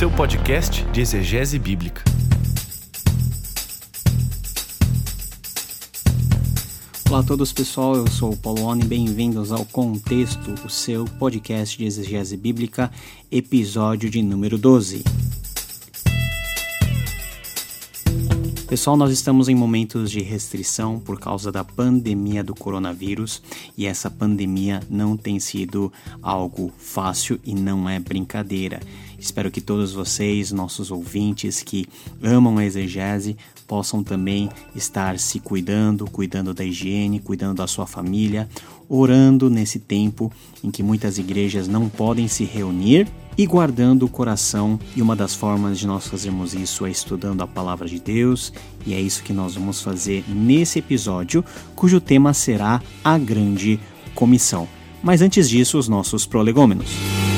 seu podcast de exegese bíblica. Olá a todos pessoal, eu sou o Paulo Oni, bem-vindos ao Contexto, o seu podcast de exegese bíblica, episódio de número 12. Pessoal, nós estamos em momentos de restrição por causa da pandemia do coronavírus e essa pandemia não tem sido algo fácil e não é brincadeira. Espero que todos vocês, nossos ouvintes que amam a exegese, possam também estar se cuidando, cuidando da higiene, cuidando da sua família, orando nesse tempo em que muitas igrejas não podem se reunir e guardando o coração. E uma das formas de nós fazermos isso é estudando a palavra de Deus, e é isso que nós vamos fazer nesse episódio, cujo tema será a grande comissão. Mas antes disso, os nossos prolegômenos.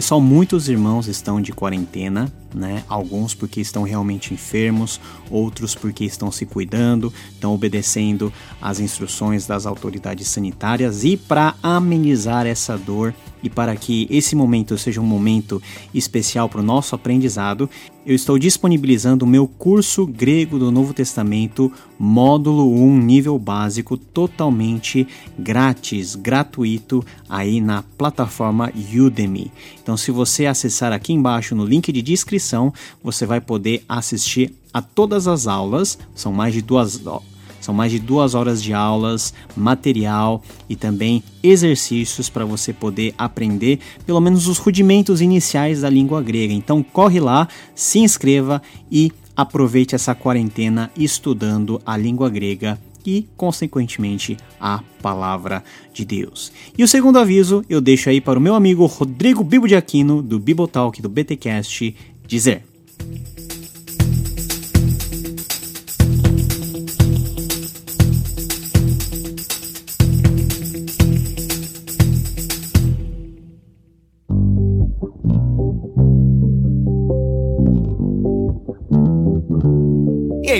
Pessoal, muitos irmãos estão de quarentena, né? Alguns porque estão realmente enfermos, outros porque estão se cuidando, estão obedecendo às instruções das autoridades sanitárias e para amenizar essa dor e para que esse momento seja um momento especial para o nosso aprendizado, eu estou disponibilizando o meu curso grego do Novo Testamento, módulo 1, nível básico, totalmente grátis, gratuito, aí na plataforma Udemy. Então, se você acessar aqui embaixo no link de descrição, você vai poder assistir a todas as aulas, são mais de duas são mais de duas horas de aulas, material e também exercícios para você poder aprender pelo menos os rudimentos iniciais da língua grega. Então corre lá, se inscreva e aproveite essa quarentena estudando a língua grega e, consequentemente, a palavra de Deus. E o segundo aviso eu deixo aí para o meu amigo Rodrigo Bibo de Aquino, do Bibotalk do BTcast, dizer.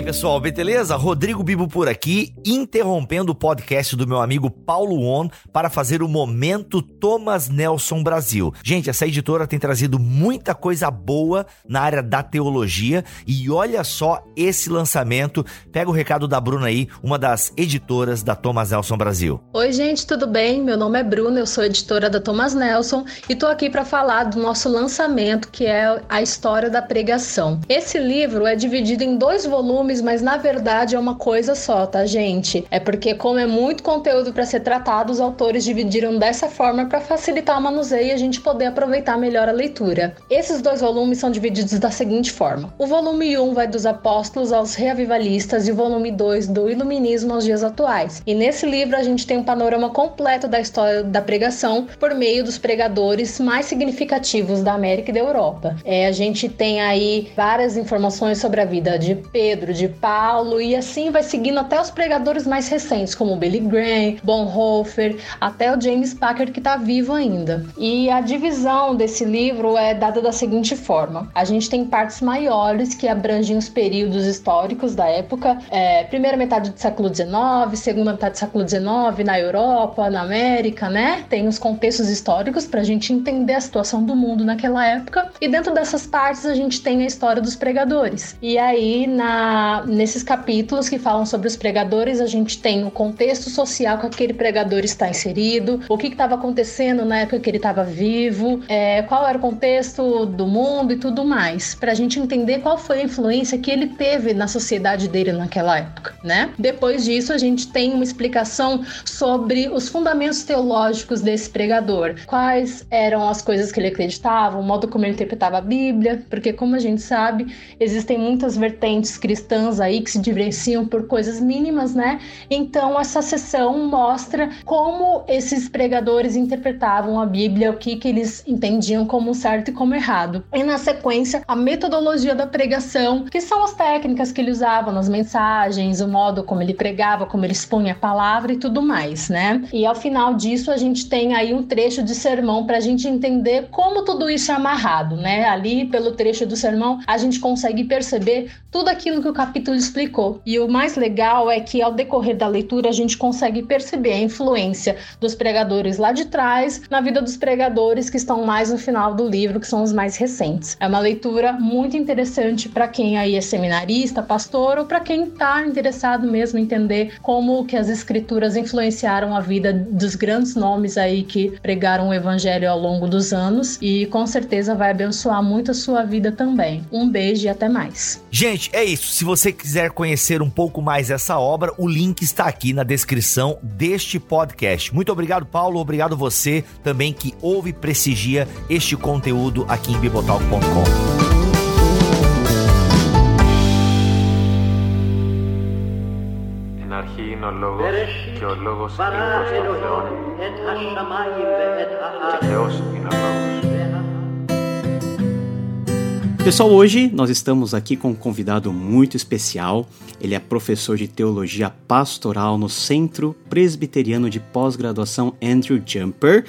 Aí, pessoal, beleza? Rodrigo Bibo por aqui, interrompendo o podcast do meu amigo Paulo On para fazer o Momento Thomas Nelson Brasil. Gente, essa editora tem trazido muita coisa boa na área da teologia e olha só esse lançamento. Pega o recado da Bruna aí, uma das editoras da Thomas Nelson Brasil. Oi, gente, tudo bem? Meu nome é Bruna, eu sou editora da Thomas Nelson e tô aqui para falar do nosso lançamento, que é a história da pregação. Esse livro é dividido em dois volumes mas na verdade é uma coisa só, tá, gente? É porque, como é muito conteúdo para ser tratado, os autores dividiram dessa forma para facilitar o manuseio e a gente poder aproveitar melhor a leitura. Esses dois volumes são divididos da seguinte forma: o volume 1 vai dos apóstolos aos reavivalistas e o volume 2 do iluminismo aos dias atuais. E nesse livro a gente tem um panorama completo da história da pregação por meio dos pregadores mais significativos da América e da Europa. É, a gente tem aí várias informações sobre a vida de Pedro, de Paulo, e assim vai seguindo até os pregadores mais recentes, como Billy Graham, Bonhoeffer, até o James Packer, que está vivo ainda. E a divisão desse livro é dada da seguinte forma: a gente tem partes maiores que abrangem os períodos históricos da época, é, primeira metade do século XIX, segunda metade do século XIX na Europa, na América, né? Tem os contextos históricos para a gente entender a situação do mundo naquela época, e dentro dessas partes a gente tem a história dos pregadores. E aí, na nesses capítulos que falam sobre os pregadores, a gente tem o contexto social que aquele pregador está inserido, o que estava acontecendo na época que ele estava vivo, é, qual era o contexto do mundo e tudo mais, para a gente entender qual foi a influência que ele teve na sociedade dele naquela época, né? Depois disso, a gente tem uma explicação sobre os fundamentos teológicos desse pregador, quais eram as coisas que ele acreditava, o modo como ele interpretava a Bíblia, porque como a gente sabe, existem muitas vertentes cristãs cristãs aí que se diferenciam por coisas mínimas, né? Então essa sessão mostra como esses pregadores interpretavam a Bíblia, o que, que eles entendiam como certo e como errado. E na sequência, a metodologia da pregação, que são as técnicas que ele usava nas mensagens, o modo como ele pregava, como ele expunha a palavra e tudo mais, né? E ao final disso, a gente tem aí um trecho de sermão para a gente entender como tudo isso é amarrado, né? Ali, pelo trecho do sermão, a gente consegue perceber tudo aquilo que o capítulo explicou. E o mais legal é que ao decorrer da leitura a gente consegue perceber a influência dos pregadores lá de trás na vida dos pregadores que estão mais no final do livro, que são os mais recentes. É uma leitura muito interessante para quem aí é seminarista, pastor ou para quem está interessado mesmo em entender como que as escrituras influenciaram a vida dos grandes nomes aí que pregaram o evangelho ao longo dos anos e com certeza vai abençoar muito a sua vida também. Um beijo e até mais. Gente, é isso. Se você quiser conhecer um pouco mais essa obra, o link está aqui na descrição deste podcast. Muito obrigado, Paulo. Obrigado você também que ouve e prestigia este conteúdo aqui em bibotalk.com. αρχήν ο λόγος και ο λόγος είναι προς τον Θεό και Θεός είναι ο λόγος. Pessoal, hoje nós estamos aqui com um convidado muito especial. Ele é professor de teologia pastoral no Centro Presbiteriano de Pós-Graduação Andrew Jumper.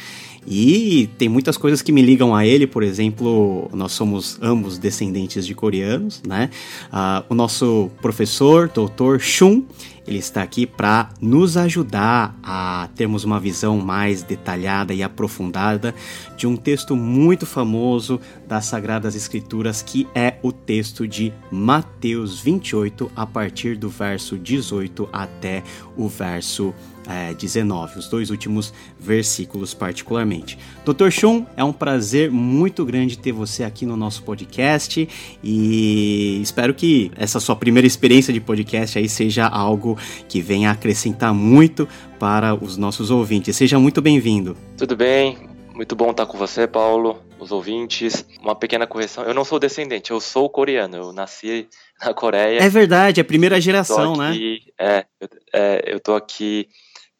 E tem muitas coisas que me ligam a ele, por exemplo, nós somos ambos descendentes de coreanos, né? Uh, o nosso professor, doutor Shun, ele está aqui para nos ajudar a termos uma visão mais detalhada e aprofundada de um texto muito famoso das Sagradas Escrituras, que é o texto de Mateus 28, a partir do verso 18 até o verso é, 19, os dois últimos versículos particularmente. Dr. Shun, é um prazer muito grande ter você aqui no nosso podcast e espero que essa sua primeira experiência de podcast aí seja algo que venha acrescentar muito para os nossos ouvintes. Seja muito bem-vindo. Tudo bem, muito bom estar com você, Paulo, os ouvintes. Uma pequena correção: eu não sou descendente, eu sou coreano. Eu nasci na Coreia. É verdade, é a primeira geração, né? aqui, né? É, eu, é, eu tô aqui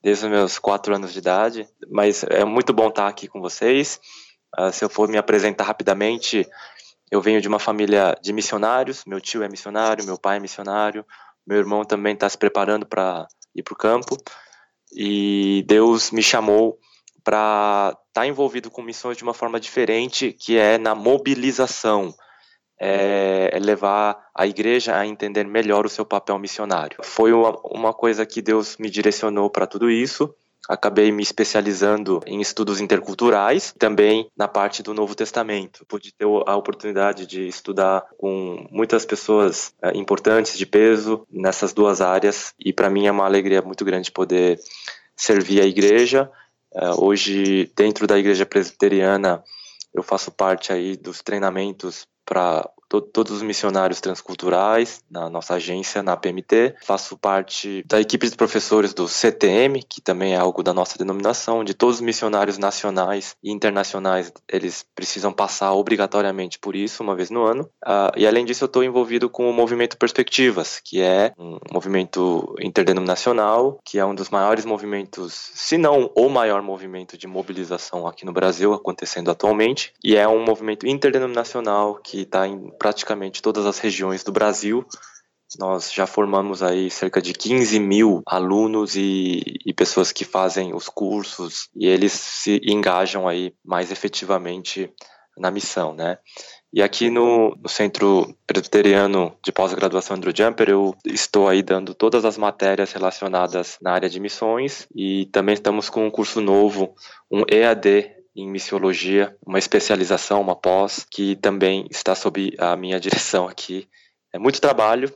desde os meus quatro anos de idade, mas é muito bom estar aqui com vocês. Uh, se eu for me apresentar rapidamente, eu venho de uma família de missionários, meu tio é missionário, meu pai é missionário, meu irmão também está se preparando para ir para o campo, e Deus me chamou para estar tá envolvido com missões de uma forma diferente, que é na mobilização, é, é, levar a igreja a entender melhor o seu papel missionário. Foi uma, uma coisa que Deus me direcionou para tudo isso. Acabei me especializando em estudos interculturais, também na parte do Novo Testamento. Pude ter a oportunidade de estudar com muitas pessoas é, importantes de peso nessas duas áreas, e para mim é uma alegria muito grande poder servir a igreja. É, hoje, dentro da igreja presbiteriana, eu faço parte aí dos treinamentos para to todos os missionários transculturais na nossa agência, na PMT. Faço parte da equipe de professores do CTM, que também é algo da nossa denominação, de todos os missionários nacionais e internacionais, eles precisam passar obrigatoriamente por isso, uma vez no ano. Uh, e além disso, eu estou envolvido com o movimento Perspectivas, que é um movimento interdenominacional, que é um dos maiores movimentos, se não o maior movimento de mobilização aqui no Brasil acontecendo atualmente, e é um movimento interdenominacional que está em praticamente todas as regiões do Brasil. Nós já formamos aí cerca de 15 mil alunos e, e, pessoas que fazem os cursos e eles se engajam aí mais efetivamente na missão, né? E aqui no, no Centro Presbiteriano de Pós-Graduação Andrew Jumper, eu estou aí dando todas as matérias relacionadas na área de missões e também estamos com um curso novo, um EAD em missiologia, uma especialização, uma pós, que também está sob a minha direção aqui. É muito trabalho.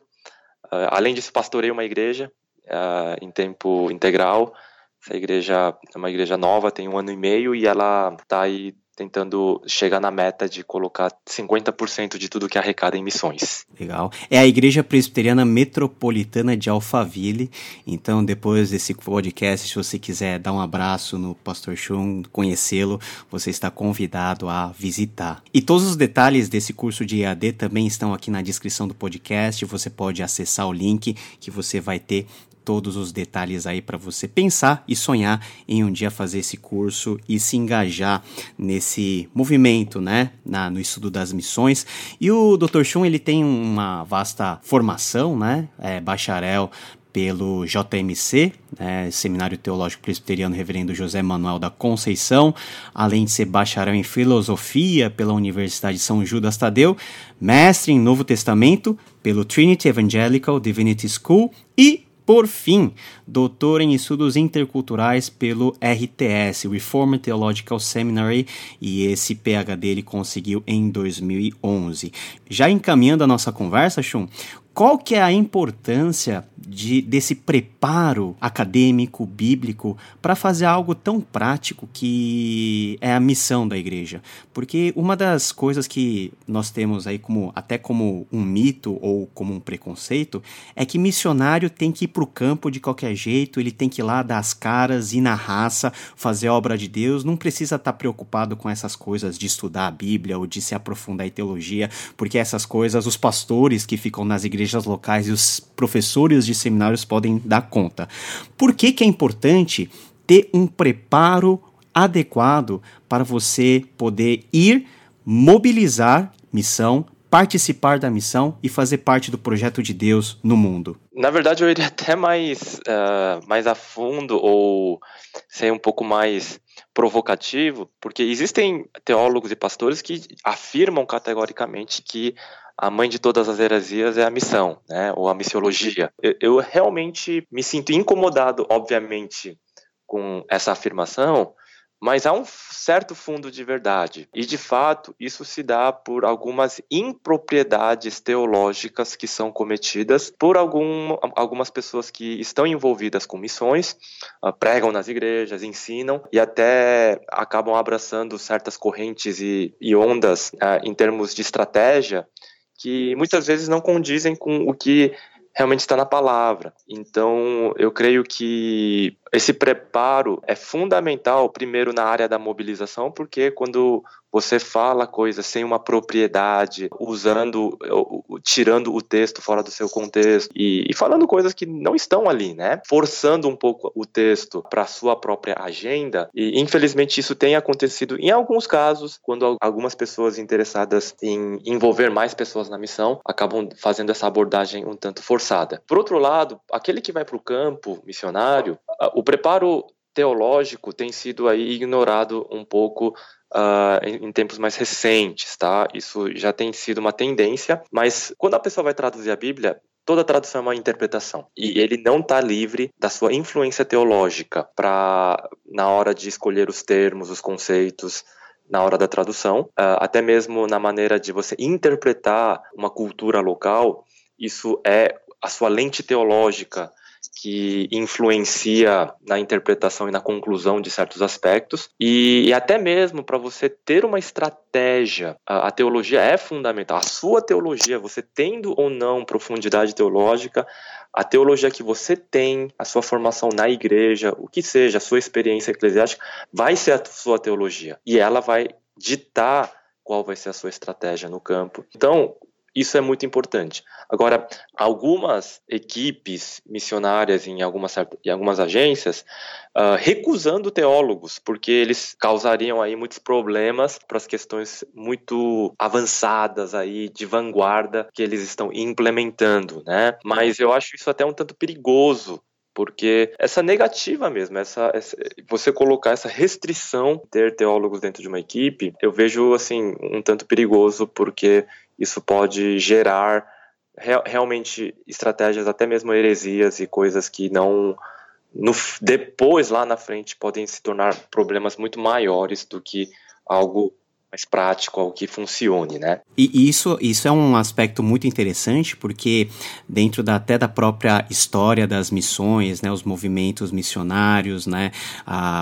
Uh, além disso, pastorei uma igreja uh, em tempo integral. Essa igreja é uma igreja nova, tem um ano e meio, e ela está aí tentando chegar na meta de colocar 50% de tudo que arrecada em missões. Legal. É a Igreja Presbiteriana Metropolitana de Alphaville. Então, depois desse podcast, se você quiser dar um abraço no Pastor Chum, conhecê-lo, você está convidado a visitar. E todos os detalhes desse curso de EAD também estão aqui na descrição do podcast. Você pode acessar o link que você vai ter todos os detalhes aí para você pensar e sonhar em um dia fazer esse curso e se engajar nesse movimento, né, na, no estudo das missões. E o Dr. Chun, ele tem uma vasta formação, né, é bacharel pelo JMC, né, Seminário Teológico Presbiteriano Reverendo José Manuel da Conceição, além de ser bacharel em filosofia pela Universidade São Judas Tadeu, mestre em Novo Testamento pelo Trinity Evangelical Divinity School e por fim, doutor em estudos interculturais pelo RTS, Reformed Theological Seminary, e esse PhD ele conseguiu em 2011. Já encaminhando a nossa conversa, Shun, qual que é a importância de, desse preparo acadêmico, bíblico, para fazer algo tão prático que é a missão da igreja? Porque uma das coisas que nós temos aí como até como um mito ou como um preconceito é que missionário tem que ir para o campo de qualquer jeito, ele tem que ir lá dar as caras, ir na raça, fazer a obra de Deus, não precisa estar tá preocupado com essas coisas de estudar a Bíblia ou de se aprofundar em teologia, porque essas coisas os pastores que ficam nas igrejas igrejas locais e os professores de seminários podem dar conta. Por que, que é importante ter um preparo adequado para você poder ir mobilizar missão, participar da missão e fazer parte do projeto de Deus no mundo? Na verdade, eu iria até mais, uh, mais a fundo ou ser um pouco mais provocativo, porque existem teólogos e pastores que afirmam categoricamente que a mãe de todas as heresias é a missão, né, ou a missiologia. Eu, eu realmente me sinto incomodado, obviamente, com essa afirmação, mas há um certo fundo de verdade. E, de fato, isso se dá por algumas impropriedades teológicas que são cometidas por algum, algumas pessoas que estão envolvidas com missões, uh, pregam nas igrejas, ensinam e até acabam abraçando certas correntes e, e ondas uh, em termos de estratégia que muitas vezes não condizem com o que realmente está na palavra. Então, eu creio que esse preparo é fundamental, primeiro na área da mobilização, porque quando você fala coisas sem uma propriedade, usando, tirando o texto fora do seu contexto e, e falando coisas que não estão ali, né? Forçando um pouco o texto para sua própria agenda. E infelizmente isso tem acontecido em alguns casos, quando algumas pessoas interessadas em envolver mais pessoas na missão acabam fazendo essa abordagem um tanto forçada. Por outro lado, aquele que vai para o campo missionário, o preparo teológico tem sido aí ignorado um pouco uh, em, em, tempos mais recentes, tá? Isso já tem sido uma tendência, mas quando a pessoa vai traduzir a Bíblia, toda tradução é uma interpretação e ele não está livre da sua influência teológica para na hora de escolher os termos, os conceitos na hora da tradução, uh, até mesmo na maneira de você interpretar uma cultura local, isso é a sua lente teológica que influencia na interpretação e na conclusão de certos aspectos, e, e até mesmo para você ter uma estratégia, a, a, teologia é fundamental. A sua teologia, você tendo ou não profundidade teológica, a teologia que você tem, a sua formação na igreja, o que seja, a sua experiência eclesiástica, vai ser a sua teologia, e ela vai ditar qual vai ser a sua estratégia no campo. Então, isso é muito importante. Agora, algumas equipes missionárias em algumas, em algumas agências uh, recusando teólogos, porque eles causariam aí muitos problemas para as questões muito avançadas aí de vanguarda que eles estão implementando, né? Mas eu acho isso até um tanto perigoso porque essa negativa mesmo, essa, essa, você colocar essa restrição ter teólogos dentro de uma equipe, eu vejo assim um tanto perigoso porque isso pode gerar re realmente estratégias, até mesmo heresias e coisas que não. No, depois, lá na frente, podem se tornar problemas muito maiores do que algo mais prático, algo que funcione, né? E isso, isso é um aspecto muito interessante, porque dentro da, até da própria história das missões, né, os movimentos missionários, né,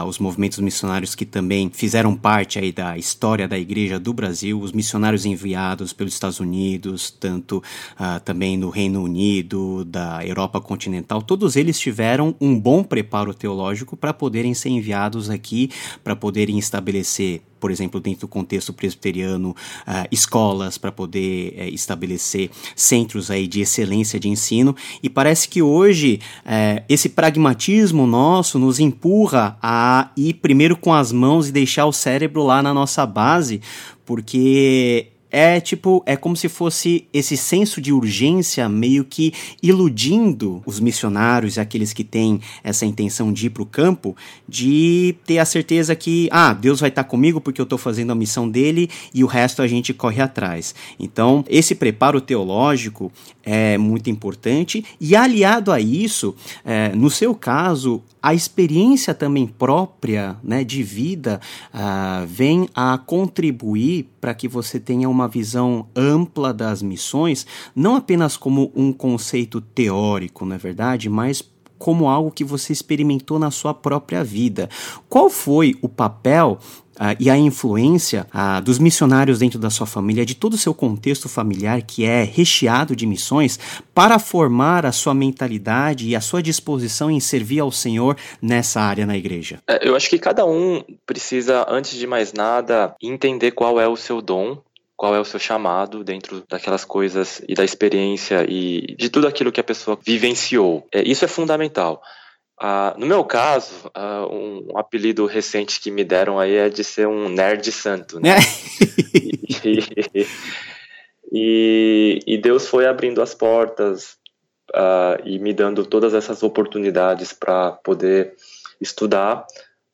os movimentos missionários que também fizeram parte aí da história da Igreja do Brasil, os missionários enviados pelos Estados Unidos, tanto ah, também no Reino Unido, da Europa continental, todos eles tiveram um bom preparo teológico para poderem ser enviados aqui, para poderem estabelecer por exemplo, dentro do contexto presbiteriano, uh, escolas para poder uh, estabelecer centros aí de excelência de ensino. E parece que hoje uh, esse pragmatismo nosso nos empurra a ir primeiro com as mãos e deixar o cérebro lá na nossa base, porque é tipo, é como se fosse esse senso de urgência meio que iludindo os missionários aqueles que têm essa intenção de ir para o campo, de ter a certeza que, ah, Deus vai estar comigo porque eu estou fazendo a missão dele e o resto a gente corre atrás. Então, esse preparo teológico é muito importante e aliado a isso, é, no seu caso, a experiência também própria né, de vida uh, vem a contribuir para que você tenha uma visão ampla das missões, não apenas como um conceito teórico, não é verdade, mas como algo que você experimentou na sua própria vida. Qual foi o papel Uh, e a influência uh, dos missionários dentro da sua família, de todo o seu contexto familiar que é recheado de missões, para formar a sua mentalidade e a sua disposição em servir ao Senhor nessa área na igreja? É, eu acho que cada um precisa, antes de mais nada, entender qual é o seu dom qual é o seu chamado dentro daquelas coisas e da experiência e de tudo aquilo que a pessoa vivenciou. É, isso é fundamental. Ah, no meu caso, ah, um, apelido recente que me deram aí é de ser um nerd santo, né? e, e, e, Deus foi abrindo as portas ah, e me dando todas essas oportunidades para poder estudar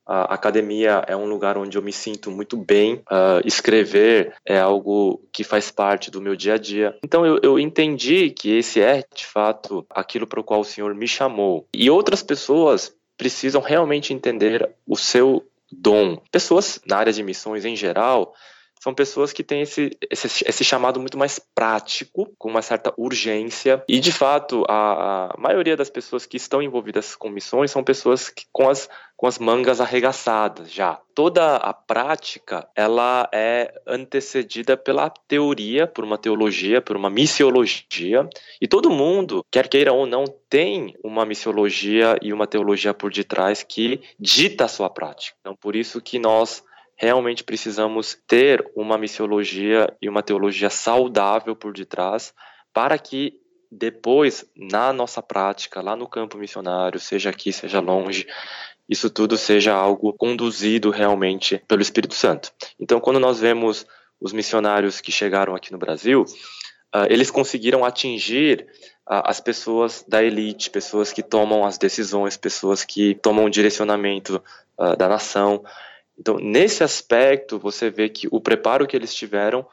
a academia é um lugar onde eu me sinto muito bem. Uh, escrever é algo que faz parte do meu dia a dia. Então eu, eu entendi que esse é, de fato, aquilo para o qual o Senhor me chamou. E outras pessoas precisam realmente entender o seu dom. Pessoas na área de missões em geral são pessoas que têm esse, esse, esse, chamado muito mais prático, com uma certa urgência. E, de fato, a, a maioria das pessoas que estão envolvidas com missões são pessoas que, com, as, com as mangas arregaçadas já. Toda a prática, ela é antecedida pela teoria, por uma teologia, por uma missiologia. E todo mundo, quer queira ou não, tem uma missiologia e uma teologia por detrás que dita a sua prática. Então, por isso que nós realmente precisamos ter uma missiologia e uma teologia saudável por detrás para que depois, na nossa prática, lá no campo missionário, seja aqui, seja longe, isso tudo seja algo conduzido realmente pelo Espírito Santo. Então, quando nós vemos os missionários que chegaram aqui no Brasil, uh, eles conseguiram atingir uh, as pessoas da elite, pessoas que tomam as decisões, pessoas que tomam o direcionamento uh, da nação. Então, nesse aspecto, você vê que o preparo que eles tiveram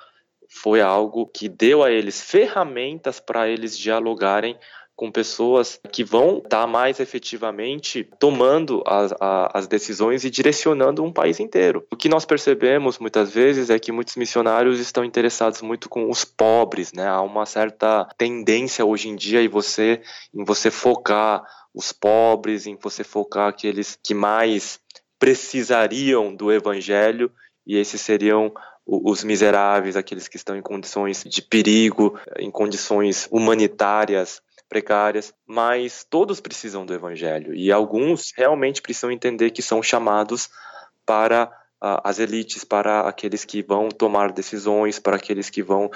foi algo que deu a eles ferramentas para eles dialogarem com pessoas que vão estar mais efetivamente tomando as, as, decisões e direcionando um país inteiro. O que nós percebemos muitas vezes é que muitos missionários estão interessados muito com os pobres, né? Há uma certa tendência hoje em dia em você, em você focar os pobres, em você focar aqueles que mais precisariam do evangelho e esses seriam os miseráveis, aqueles que estão em condições de perigo, em condições humanitárias precárias, mas todos precisam do evangelho e alguns realmente precisam entender que são chamados para uh, as elites, para aqueles que vão tomar decisões, para aqueles que vão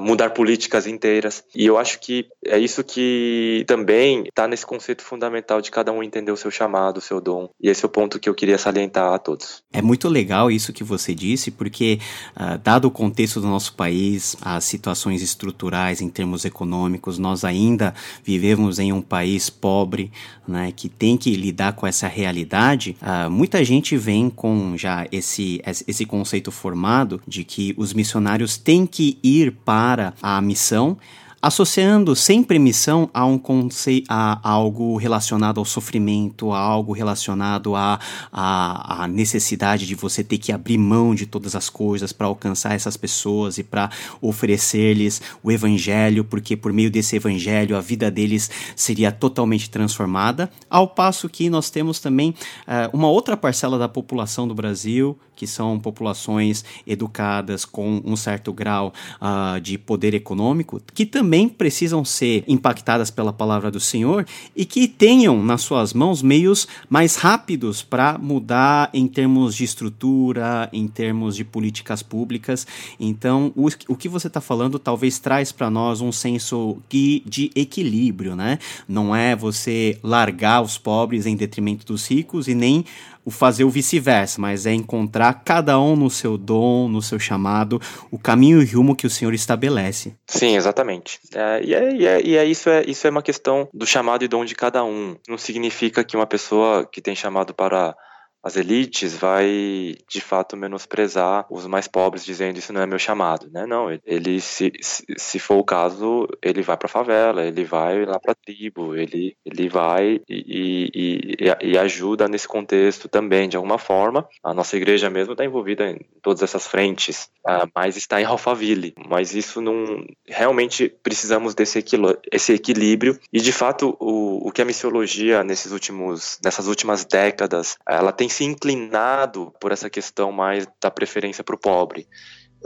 mudar políticas inteiras. E eu acho que é isso que também está nesse conceito fundamental de cada um entender o seu chamado, o seu dom. E esse é o ponto que eu queria salientar a todos. É muito legal isso que você disse, porque, uh, dado o contexto do nosso país, as situações estruturais em termos econômicos, nós ainda vivemos em um país pobre, né, que tem que lidar com essa realidade. Uh, muita gente vem com já esse, esse conceito formado de que os missionários têm que ir para para a missão, associando sempre missão a um conceito, a, algo relacionado ao sofrimento, a algo relacionado à a, a, necessidade de você ter que abrir mão de todas as coisas para alcançar essas pessoas e para oferecer-lhes o evangelho, porque por meio desse evangelho a vida deles seria totalmente transformada. Ao passo que nós temos também uh, uma outra parcela da população do Brasil, que são populações educadas com um certo grau uh, de poder econômico, que também precisam ser impactadas pela palavra do Senhor e que tenham nas suas mãos meios mais rápidos para mudar em termos de estrutura, em termos de políticas públicas. Então, o, o que você está falando talvez traz para nós um senso de, de equilíbrio, né? Não é você largar os pobres em detrimento dos ricos e nem o fazer o vice-versa, mas é encontrar cada um no seu dom, no seu chamado, o caminho e rumo que o Senhor estabelece. Sim, exatamente. É, e é, e, é, e é, isso é isso é uma questão do chamado e dom de cada um. Não significa que uma pessoa que tem chamado para as elites vai de fato menosprezar os mais pobres dizendo isso não é meu chamado, né? Não, ele se, se for o caso, ele vai para favela, ele vai lá para tribo, ele, ele vai e, e, e, ajuda nesse contexto também de alguma forma. A nossa igreja mesmo está envolvida em todas essas frentes, uh, mas está em Alphaville. Mas isso não realmente precisamos desse equilíbrio, esse equilíbrio e de fato o, o que a missiologia nesses últimos nessas últimas décadas ela tem se inclinado por essa questão mais da preferência para o pobre,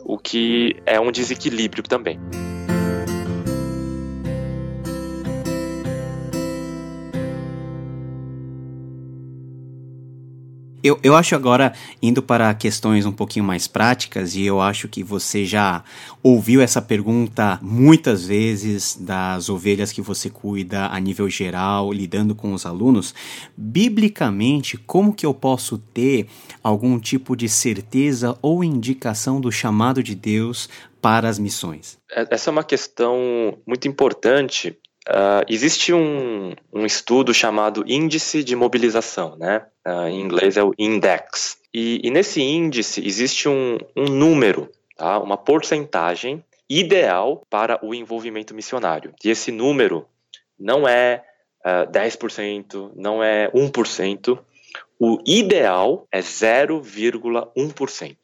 o que é um desequilíbrio também. Eu, eu acho agora, indo para questões um pouquinho mais práticas, e eu acho que você já ouviu essa pergunta muitas vezes das ovelhas que você cuida a nível geral, lidando com os alunos. Biblicamente, como que eu posso ter algum tipo de certeza ou indicação do chamado de Deus para as missões? É, essa é uma questão muito importante Uh, existe um, um, estudo chamado índice de mobilização, né? Uh, em inglês é o index. E, e nesse índice existe um, um número, tá? uma porcentagem ideal para o envolvimento missionário. E esse número não é uh, ah, 10%, não é 1%. O ideal é 0,1%.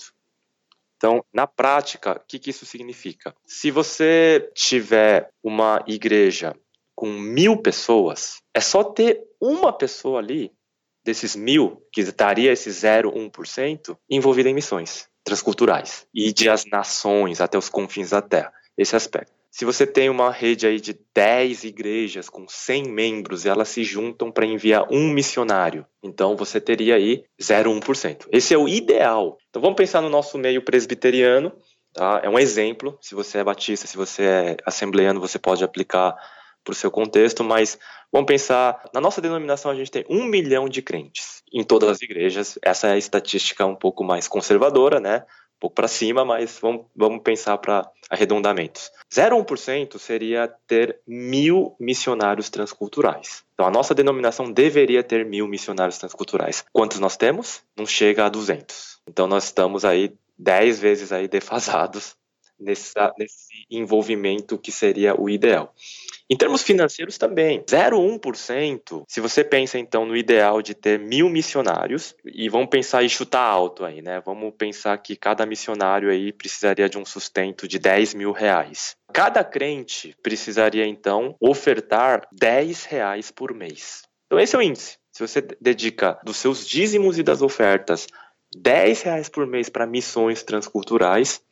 Então, na prática, o que, que isso significa? Se você tiver uma igreja com mil pessoas, é só ter uma pessoa ali, desses mil, que estaria esse 0,1%, envolvida em missões transculturais. E de as nações até os confins da terra. Esse aspecto. Se você tem uma rede aí de 10 igrejas com 100 membros e elas se juntam para enviar um missionário, então você teria aí 0,1%. Esse é o ideal. Então vamos pensar no nosso meio presbiteriano, tá? É um exemplo. Se você é batista, se você é assembleano, você pode aplicar para o seu contexto, mas vamos pensar, na nossa denominação a gente tem um milhão de crentes em todas as igrejas, essa é a estatística um pouco mais conservadora, né? Um pouco para cima, mas vamos, vamos pensar para arredondamentos. 0,1% seria ter mil missionários transculturais. Então a nossa denominação deveria ter mil missionários transculturais. Quantos nós temos? Não chega a 200. Então nós estamos aí 10 vezes aí defasados nesse, nesse envolvimento que seria o ideal. Em termos financeiros também, 0,1%. Se você pensa então no ideal de ter mil missionários, e vamos pensar e chutar alto aí, né? Vamos pensar que cada missionário aí precisaria de um sustento de 10 mil reais. Cada crente precisaria então ofertar 10 reais por mês. Então esse é o índice. Se você dedica dos seus dízimos e das ofertas 10 reais por mês para missões transculturais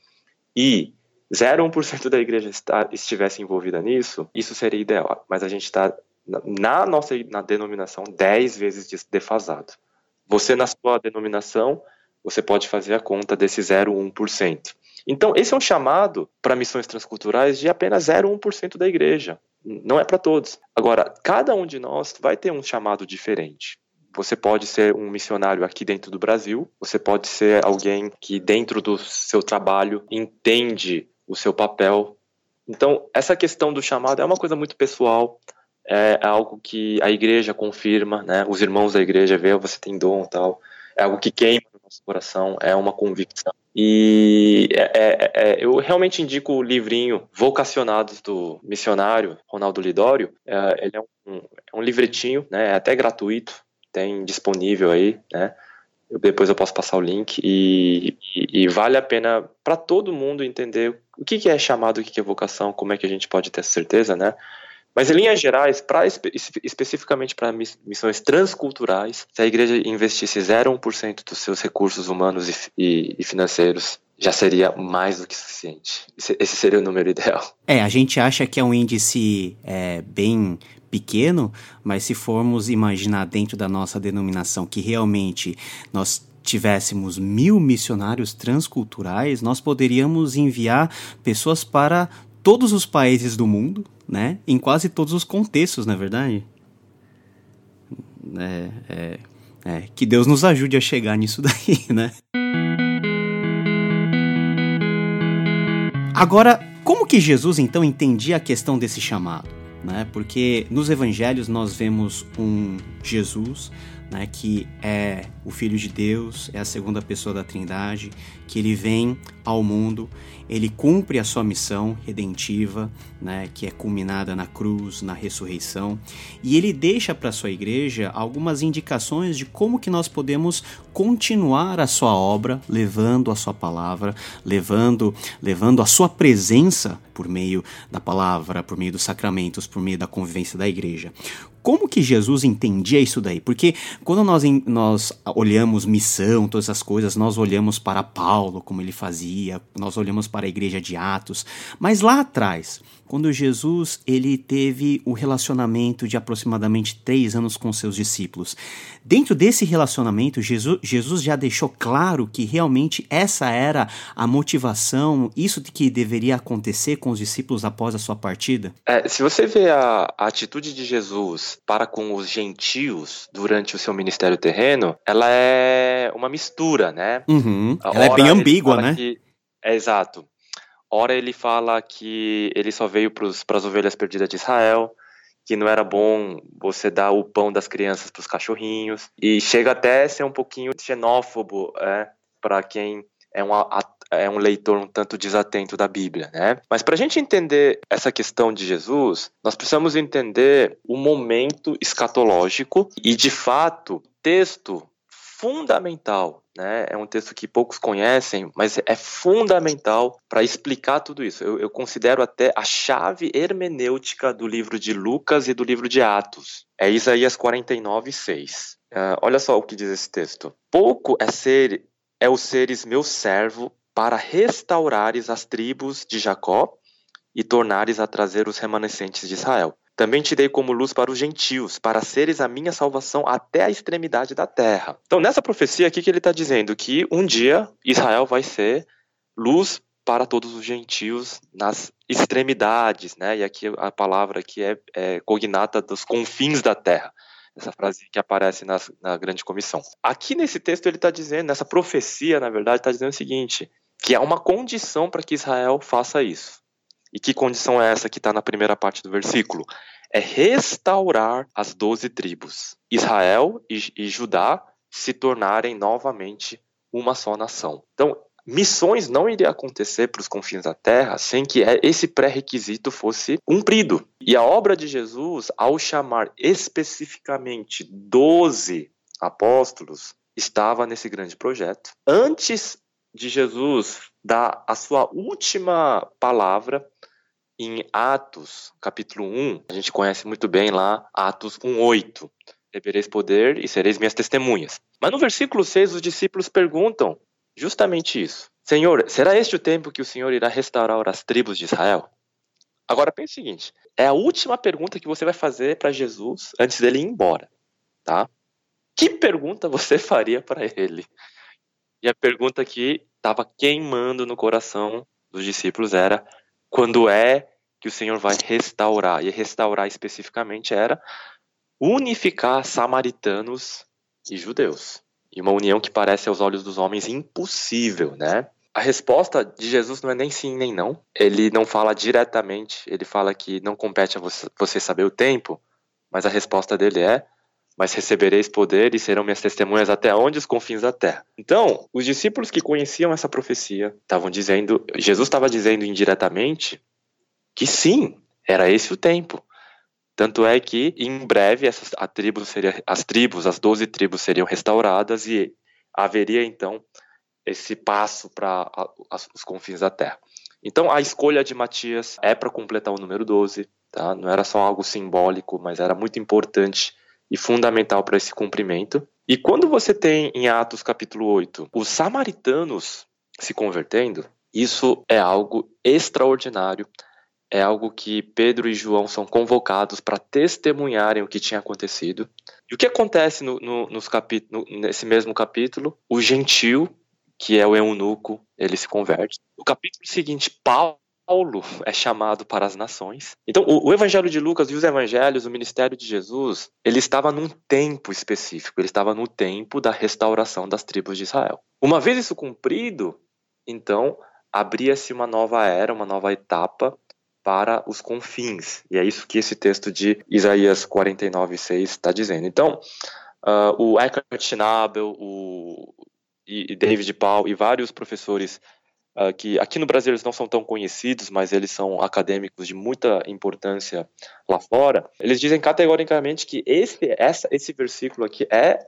e 0,1% da igreja está, estivesse envolvida nisso, isso seria ideal. Mas a gente está, na nossa na denominação, 10 vezes defasado. Você, na sua denominação, você pode fazer a conta desse 0,1%. Então, esse é um chamado para missões transculturais de apenas 0,1% da igreja. Não é para todos. Agora, cada um de nós vai ter um chamado diferente. Você pode ser um missionário aqui dentro do Brasil, você pode ser alguém que, dentro do seu trabalho, entende o seu papel. Então, essa questão do chamado é uma coisa muito pessoal, é algo que a igreja confirma, né? Os irmãos da igreja vê, você tem dom tal. É algo que queima no nosso coração, é uma convicção. E é, é, é, eu realmente indico o livrinho Vocacionados do Missionário, Ronaldo Lidório. É, ele é um, é um livretinho, né? É até gratuito, tem disponível aí, né? Depois eu posso passar o link e, e, e vale a pena para todo mundo entender o que, que é chamado, o que, que é vocação, como é que a gente pode ter certeza, né? Mas em linhas gerais, pra, espe especificamente para missões transculturais, se a igreja investisse 0,1% dos seus recursos humanos e, e, e, financeiros, já seria mais do que suficiente. Esse seria o número ideal. É, a gente acha que é um índice é, bem pequeno, mas se formos imaginar dentro da nossa denominação que realmente nós tivéssemos mil missionários transculturais, nós poderíamos enviar pessoas para todos os países do mundo, né? Em quase todos os contextos, na é verdade. É, é, É, que Deus nos ajude a chegar nisso daí, né? Agora, como que Jesus então entendia a questão desse chamado? Né? Porque nos evangelhos nós vemos um Jesus né, que é o Filho de Deus, é a segunda pessoa da Trindade, que ele vem ao mundo, ele cumpre a sua missão redentiva, né, que é culminada na cruz, na ressurreição, e ele deixa para sua igreja algumas indicações de como que nós podemos continuar a sua obra, levando a sua palavra, levando, levando a sua presença por meio da palavra, por meio dos sacramentos, por meio da convivência da igreja. Como que Jesus entendia isso daí? Porque quando nós, nós olhamos missão, todas essas coisas, nós olhamos para Paulo, como ele fazia, nós olhamos para a igreja de Atos, mas lá atrás, quando Jesus ele teve o relacionamento de aproximadamente três anos com seus discípulos. Dentro desse relacionamento, Jesus, Jesus já deixou claro que realmente essa era a motivação, isso que deveria acontecer com os discípulos após a sua partida? É, se você vê a, a atitude de Jesus para com os gentios durante o seu ministério terreno, ela é uma mistura, né? Uhum. Ela é bem ambígua, né? Que, é exato. Ora ele fala que ele só veio para as ovelhas perdidas de Israel, que não era bom você dar o pão das crianças para os cachorrinhos, e chega até a ser um pouquinho xenófobo é, para quem é um, é um leitor um tanto desatento da Bíblia, né? Mas para a gente entender essa questão de Jesus, nós precisamos entender o momento escatológico e, de fato, texto fundamental, né? É um texto que poucos conhecem, mas é fundamental para explicar tudo isso. Eu, eu, considero até a chave hermenêutica do livro de Lucas e do livro de Atos. É Isaías 49, 6. Uh, olha só o que diz esse texto. Pouco é ser é o seres meu servo para restaurares as tribos de Jacó e tornares a trazer os remanescentes de Israel. Também te dei como luz para os gentios, para seres a minha salvação até a extremidade da terra. Então, nessa profecia aqui que ele está dizendo que um dia Israel vai ser luz para todos os gentios nas extremidades, né? E aqui a palavra aqui é, é cognata dos confins da terra. Essa frase que aparece nas, na grande comissão. Aqui nesse texto ele está dizendo, nessa profecia, na verdade, está dizendo o seguinte: que há uma condição para que Israel faça isso. E que condição é essa que está na primeira parte do versículo? É restaurar as doze tribos. Israel e, e Judá se tornarem novamente uma só nação. Então, missões não iriam acontecer para os confins da terra sem que esse pré-requisito fosse cumprido. E a obra de Jesus, ao chamar especificamente doze apóstolos, estava nesse grande projeto. Antes de Jesus dar a sua última palavra em Atos, capítulo 1, a gente conhece muito bem lá, Atos 1:8. Recebereis poder e sereis minhas testemunhas. Mas no versículo 6, os discípulos perguntam justamente isso. Senhor, será este o tempo que o Senhor irá restaurar as tribos de Israel? Agora pense o seguinte, é a última pergunta que você vai fazer para Jesus antes dele ir embora, tá? Que pergunta você faria para ele? E a pergunta que estava queimando no coração dos discípulos era: quando é que o Senhor vai restaurar? E restaurar especificamente era unificar samaritanos e judeus. E uma união que parece aos olhos dos homens impossível, né? A resposta de Jesus não é nem sim nem não. Ele não fala diretamente, ele fala que não compete a você saber o tempo, mas a resposta dele é: Mas recebereis poder e serão minhas testemunhas até onde os confins da terra. Então, os discípulos que conheciam essa profecia estavam dizendo, Jesus estava dizendo indiretamente que sim, era esse o tempo. Tanto é que, em breve, essas, a tribo seria, as tribos, as doze tribos seriam restauradas e haveria, então, esse passo para os confins da terra. Então, a escolha de Matias é para completar o número 12, tá? não era só algo simbólico, mas era muito importante e fundamental para esse cumprimento. E quando você tem em Atos capítulo 8 os samaritanos se convertendo, isso é algo extraordinário é algo que Pedro e João são convocados para testemunharem o que tinha acontecido. E o que acontece no, no, nos capítulo, nesse mesmo capítulo? O gentil, que é o eunuco, ele se converte. No capítulo seguinte, Paulo Paulo é chamado para as nações. Então, o, o, Evangelho de Lucas e os Evangelhos, o ministério de Jesus, ele estava num tempo específico, ele estava no tempo da restauração das tribos de Israel. Uma vez isso cumprido, então abria-se uma nova era, uma nova etapa para os confins. E é isso que esse texto de Isaías 49, 6 está dizendo. Então, uh, o Eckhart Schnabel, o e David Paul e vários professores uh, que aqui no Brasil eles não são tão conhecidos, mas eles são acadêmicos de muita importância lá fora. Eles dizem categoricamente que esse, essa, esse versículo aqui é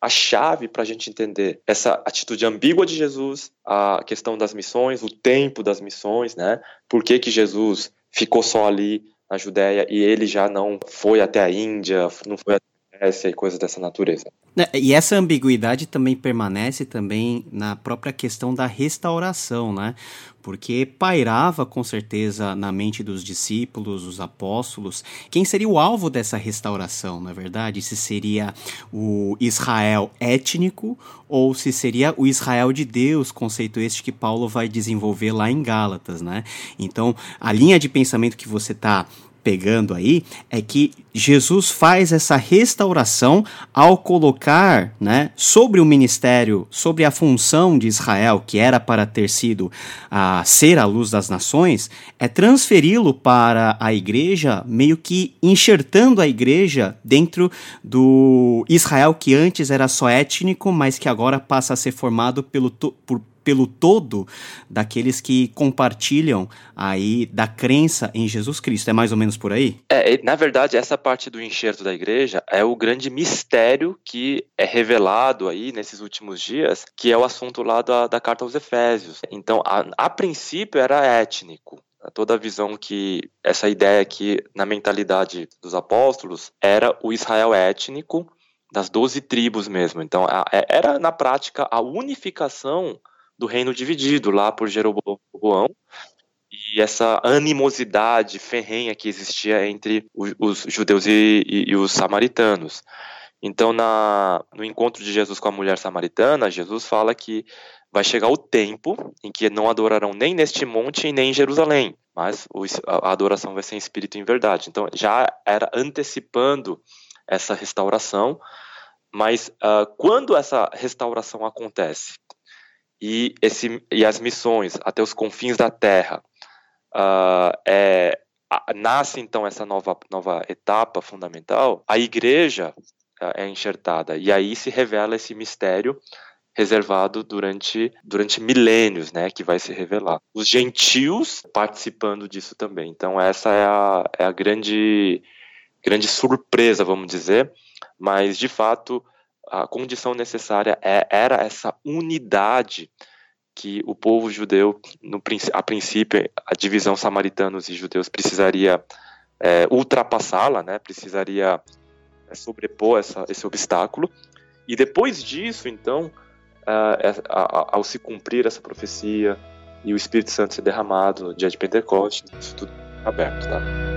a chave para a gente entender essa atitude ambígua de Jesus, a questão das missões, o tempo das missões, né? Por que, que Jesus ficou só ali na Judéia e ele já não foi até a Índia, não foi até e coisas dessa natureza. Né, e essa ambiguidade também permanece também na própria questão da restauração, né? Porque pairava com certeza na mente dos discípulos, os apóstolos, quem seria o alvo dessa restauração, na é verdade? Se seria o Israel étnico ou se seria o Israel de Deus, conceito este que Paulo vai desenvolver lá em Gálatas, né? Então, a linha de pensamento que você está pegando aí é que Jesus faz essa restauração ao colocar, né, sobre o ministério, sobre a função de Israel, que era para ter sido a ser a luz das nações, é transferi-lo para a igreja, meio que enxertando a igreja dentro do Israel que antes era só étnico, mas que agora passa a ser formado pelo, por pelo todo daqueles que compartilham aí da crença em Jesus Cristo. É mais ou menos por aí? É, na verdade, essa parte do enxerto da igreja é o grande mistério que é revelado aí nesses últimos dias, que é o assunto lá da, da carta aos Efésios. Então, a, a princípio era étnico, toda a visão que essa ideia que na mentalidade dos apóstolos era o Israel étnico das doze tribos mesmo. Então é, era na prática a unificação do reino dividido lá por Jeroboão e essa animosidade ferrenha que existia entre os, judeus e, e, e, os samaritanos. Então, na, no encontro de Jesus com a mulher samaritana, Jesus fala que vai chegar o tempo em que não adorarão nem neste monte nem em Jerusalém, mas a adoração vai ser em espírito e em verdade. Então, já era antecipando essa restauração, mas uh, quando essa restauração acontece? E, esse, e as missões até os confins da Terra. Uh, é, nasce então essa nova, nova etapa fundamental, a igreja uh, é enxertada e aí se revela esse mistério reservado durante, durante milênios, né, que vai se revelar. Os gentios participando disso também. Então essa é a, é a grande, grande surpresa, vamos dizer, mas de fato a condição necessária é, era essa unidade que o povo judeu, no, a princípio, a divisão samaritanos e judeus precisaria é, ultrapassá-la, né? precisaria é, sobrepor essa, esse obstáculo. E depois disso, então, é, ao se cumprir essa profecia e o Espírito Santo ser derramado no dia de Pentecostes, isso tudo aberto. Tá?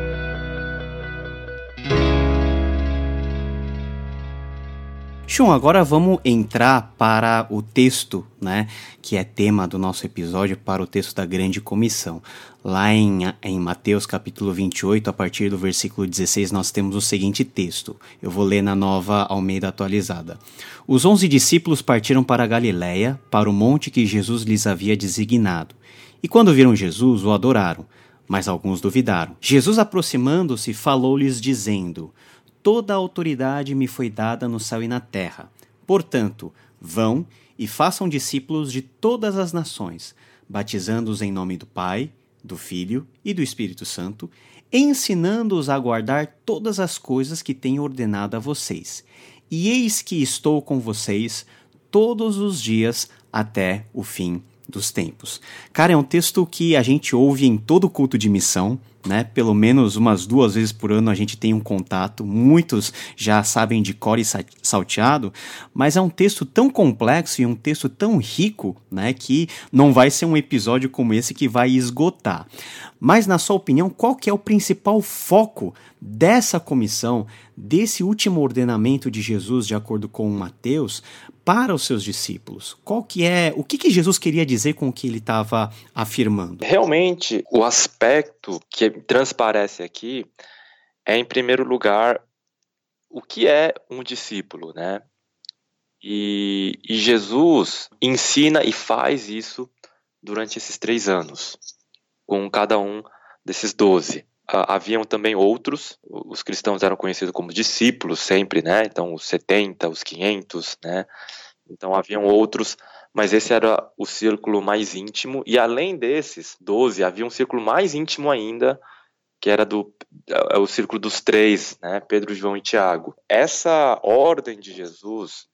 Shun, agora vamos entrar para o texto, né, que é tema do nosso episódio, para o texto da grande comissão. Lá em, em Mateus capítulo 28, a partir do versículo 16, nós temos o seguinte texto. Eu vou ler na nova Almeida atualizada. Os onze discípulos partiram para a Galiléia, para o monte que Jesus lhes havia designado. E quando viram Jesus, o adoraram, mas alguns duvidaram. Jesus, aproximando-se, falou-lhes, dizendo: toda a autoridade me foi dada no céu e na terra. Portanto, vão e façam discípulos de todas as nações, batizando-os em nome do Pai, do Filho e do Espírito Santo, ensinando-os a guardar todas as coisas que tenho ordenado a vocês. E eis que estou com vocês todos os dias até o fim dos tempos. Cara, é um texto que a gente ouve em todo culto de missão, né? Pelo menos umas duas vezes por ano a gente tem um contato. Muitos já sabem de cor e salteado, mas é um texto tão complexo e um texto tão rico, né? Que não vai ser um episódio como esse que vai esgotar. Mas na sua opinião, qual que é o principal foco dessa comissão, desse último ordenamento de Jesus, de acordo com Mateus, para os seus discípulos? Qual que é, o que, que Jesus queria dizer com o que ele estava afirmando? Realmente, o aspecto que transparece aqui é, em primeiro lugar, o que é um discípulo, né? E, e Jesus ensina e faz isso durante esses três anos, com cada um desses doze. Haviam também outros, os cristãos eram conhecidos como discípulos sempre, né? Então, os 70, os 500, né? Então, haviam outros, mas esse era o círculo mais íntimo. E além desses 12, havia um círculo mais íntimo ainda, que era do é, é o círculo dos três, né? Pedro, João e Tiago. Essa ordem de Jesus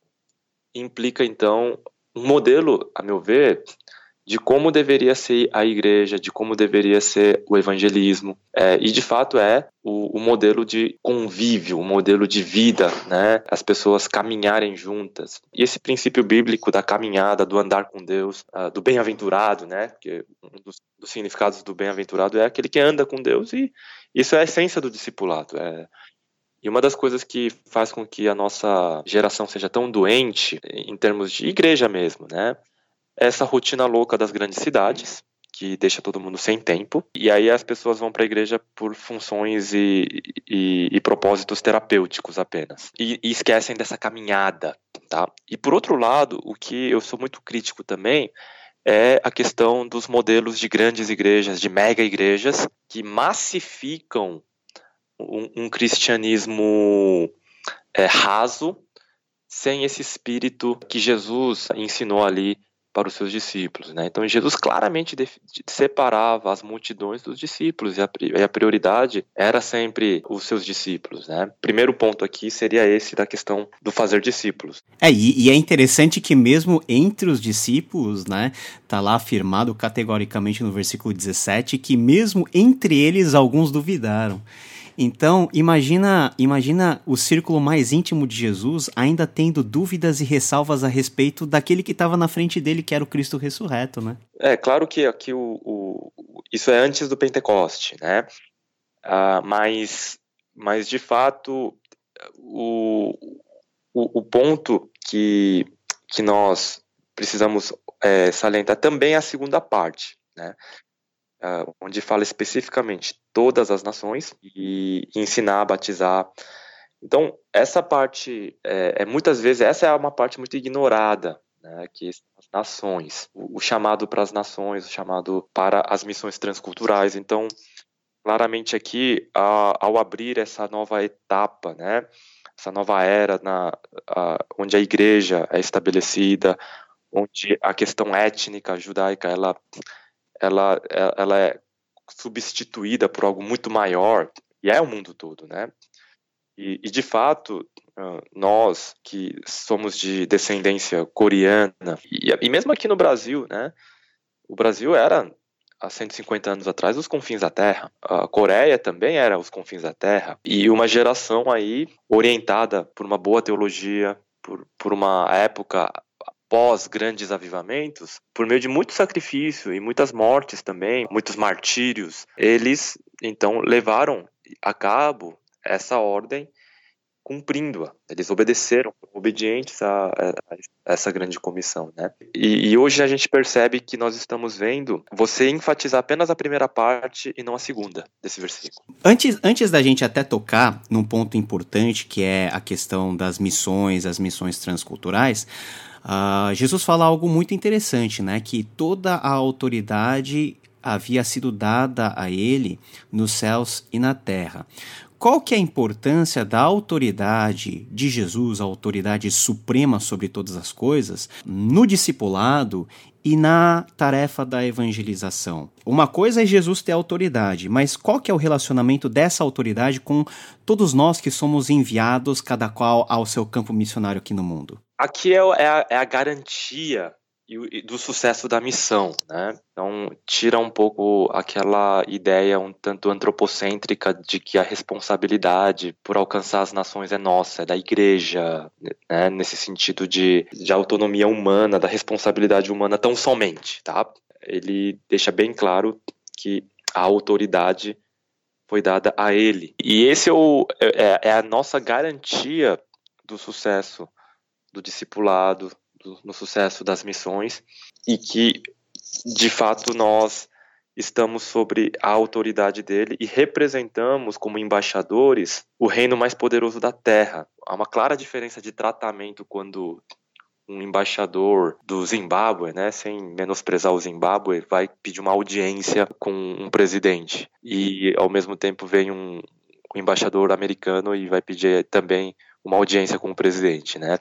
implica então um modelo, a meu ver, de como deveria ser a igreja, de como deveria ser o evangelismo. É, e de fato é o, o, modelo de convívio, o modelo de vida, né? As pessoas caminharem juntas. E esse princípio bíblico da caminhada, do andar com Deus, uh, do bem-aventurado, né? Porque um dos, dos significados do bem-aventurado é aquele que anda com Deus e isso é a essência do discipulado. É, e uma das coisas que faz com que a nossa geração seja tão doente, em termos de igreja mesmo, né? Essa rotina louca das grandes cidades, que deixa todo mundo sem tempo. E aí as pessoas vão para a igreja por funções e, e, e, propósitos terapêuticos apenas. E, e esquecem dessa caminhada, tá? E por outro lado, o que eu sou muito crítico também é a questão dos modelos de grandes igrejas, de mega igrejas, que massificam um, um cristianismo é, raso, sem esse espírito que Jesus ensinou ali para os seus discípulos. Né? Então, Jesus claramente separava as multidões dos discípulos e a, e a, prioridade era sempre os seus discípulos. Né? Primeiro ponto aqui seria esse da questão do fazer discípulos. É, e, e é interessante que mesmo entre os discípulos, né, tá lá afirmado categoricamente no versículo 17 que mesmo entre eles alguns duvidaram. Então, imagina, imagina o círculo mais íntimo de Jesus ainda tendo dúvidas e ressalvas a respeito daquele que estava na frente dele, que era o Cristo ressurreto, né? É, claro que aqui o, o isso é antes do Pentecoste, né? Uh, mas, mas, de fato, o, o, o, ponto que, que nós precisamos é, salientar também é a segunda parte, né? Uh, onde fala especificamente todas as nações e, e ensinar a batizar. Então, essa parte, é, é, muitas vezes, essa é uma parte muito ignorada, né, que as nações, o, o chamado para as nações, o chamado para as missões transculturais. Então, claramente aqui, a, ao abrir essa nova etapa, né, essa nova era na, a, onde a igreja é estabelecida, onde a questão étnica judaica ela ela, ela é substituída por algo muito maior, e é o mundo todo, né? E, e de fato, nós que somos de descendência coreana, e, e mesmo aqui no Brasil, né? O Brasil era há 150 anos atrás os confins da Terra. A Coreia também era os confins da Terra. E uma geração aí orientada por uma boa teologia, por, por uma época pós grandes avivamentos, por meio de muito sacrifício e muitas mortes também, muitos martírios, eles então levaram a cabo essa ordem cumprindo-a. Eles obedeceram, obedientes a, a, essa grande comissão, né? E, e, hoje a gente percebe que nós estamos vendo você enfatizar apenas a primeira parte e não a segunda desse versículo. Antes, antes da gente até tocar num ponto importante que é a questão das missões, as missões transculturais, Uh, Jesus fala algo muito interessante, né? Que toda a autoridade havia sido dada a ele nos céus e na terra. Qual que é a importância da autoridade de Jesus, a autoridade suprema sobre todas as coisas, no discipulado e na tarefa da evangelização? Uma coisa é Jesus ter autoridade, mas qual que é o relacionamento dessa autoridade com todos nós que somos enviados, cada qual ao seu campo missionário aqui no mundo? Aqui é, é, a, é a garantia do sucesso da missão, né? Então tira um pouco aquela ideia um tanto antropocêntrica de que a responsabilidade por alcançar as nações é nossa, é da igreja, né? Nesse sentido de, de autonomia humana, da responsabilidade humana tão somente, tá? Ele deixa bem claro que a autoridade foi dada a ele. E esse é, o, é, é a nossa garantia do sucesso do discipulado, do, no sucesso das missões, e que, de fato, nós estamos sobre a autoridade dele e representamos como embaixadores o reino mais poderoso da terra. Há uma clara diferença de tratamento quando um embaixador do Zimbábue, né, sem menosprezar o Zimbábue, vai pedir uma audiência com um presidente. E ao mesmo tempo vem um, um embaixador americano e vai pedir também uma audiência com o presidente, né?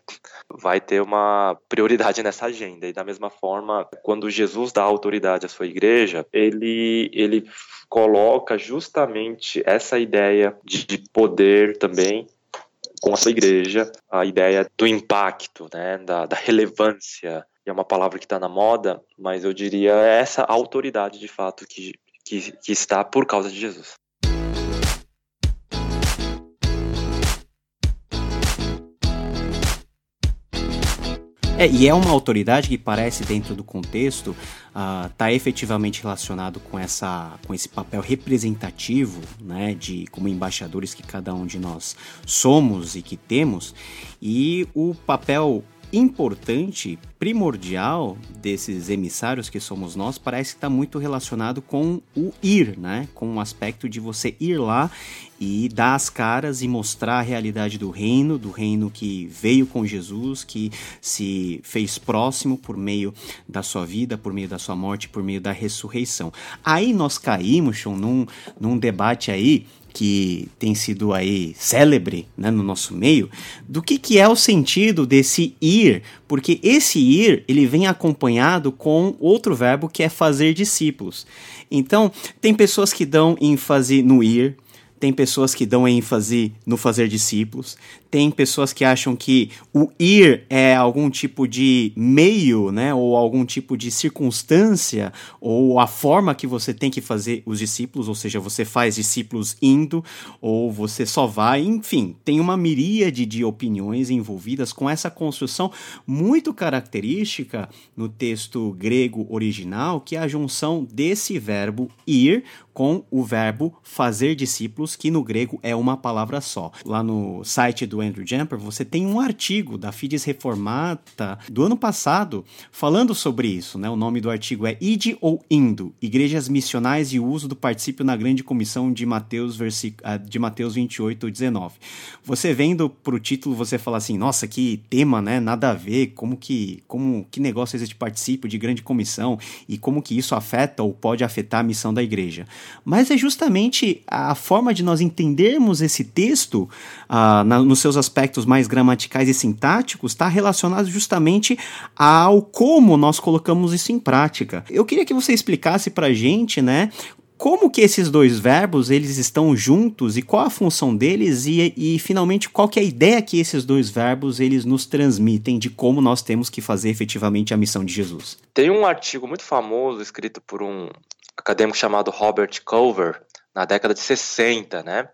Vai ter uma prioridade nessa agenda. E da mesma forma, quando Jesus dá autoridade à sua igreja, ele ele coloca justamente essa ideia de, de poder também com a sua igreja, a ideia do impacto, né, da, da relevância, é uma palavra que está na moda, mas eu diria essa autoridade de fato que, que, que está por causa de Jesus. É, e é uma autoridade que parece, dentro do contexto, está uh, efetivamente relacionado com, essa, com esse papel representativo, né, de como embaixadores que cada um de nós somos e que temos, e o papel importante, primordial desses emissários que somos nós, parece que está muito relacionado com o ir, né? Com o aspecto de você ir lá e dar as caras e mostrar a realidade do reino, do reino que veio com Jesus, que se fez próximo por meio da sua vida, por meio da sua morte, por meio da ressurreição. Aí nós caímos, Sean, num, num debate aí que tem sido aí célebre né, no nosso meio, do que, que é o sentido desse ir, porque esse ir ele vem acompanhado com outro verbo que é fazer discípulos. Então, tem pessoas que dão ênfase no ir, tem pessoas que dão ênfase no fazer discípulos, tem pessoas que acham que o ir é algum tipo de meio, né, ou algum tipo de circunstância, ou a forma que você tem que fazer os discípulos, ou seja, você faz discípulos indo, ou você só vai, enfim, tem uma miríade de opiniões envolvidas com essa construção muito característica no texto grego original, que é a junção desse verbo ir com o verbo fazer discípulos, que no grego é uma palavra só. Lá no site do Andrew Jumper, você tem um artigo da Fides Reformata do ano passado falando sobre isso. Né? O nome do artigo é Ide ou Indo? Igrejas Missionais e o Uso do Particípio na Grande Comissão de Mateus. Ah, de Mateus 28, 19. Você vendo para o título, você fala assim, nossa, que tema, né? Nada a ver, como que, como, que negócio esse de particípio de grande comissão e como que isso afeta ou pode afetar a missão da igreja. Mas é justamente a forma de nós entendermos esse texto, uh, na, nos seus aspectos mais gramaticais e sintáticos, está relacionado justamente ao como nós colocamos isso em prática. Eu queria que você explicasse para gente, né, como que esses dois verbos eles estão juntos e qual a função deles e, e finalmente qual que é a ideia que esses dois verbos eles nos transmitem de como nós temos que fazer efetivamente a missão de Jesus. Tem um artigo muito famoso escrito por um acadêmico chamado Robert Culver, na década de 60, né?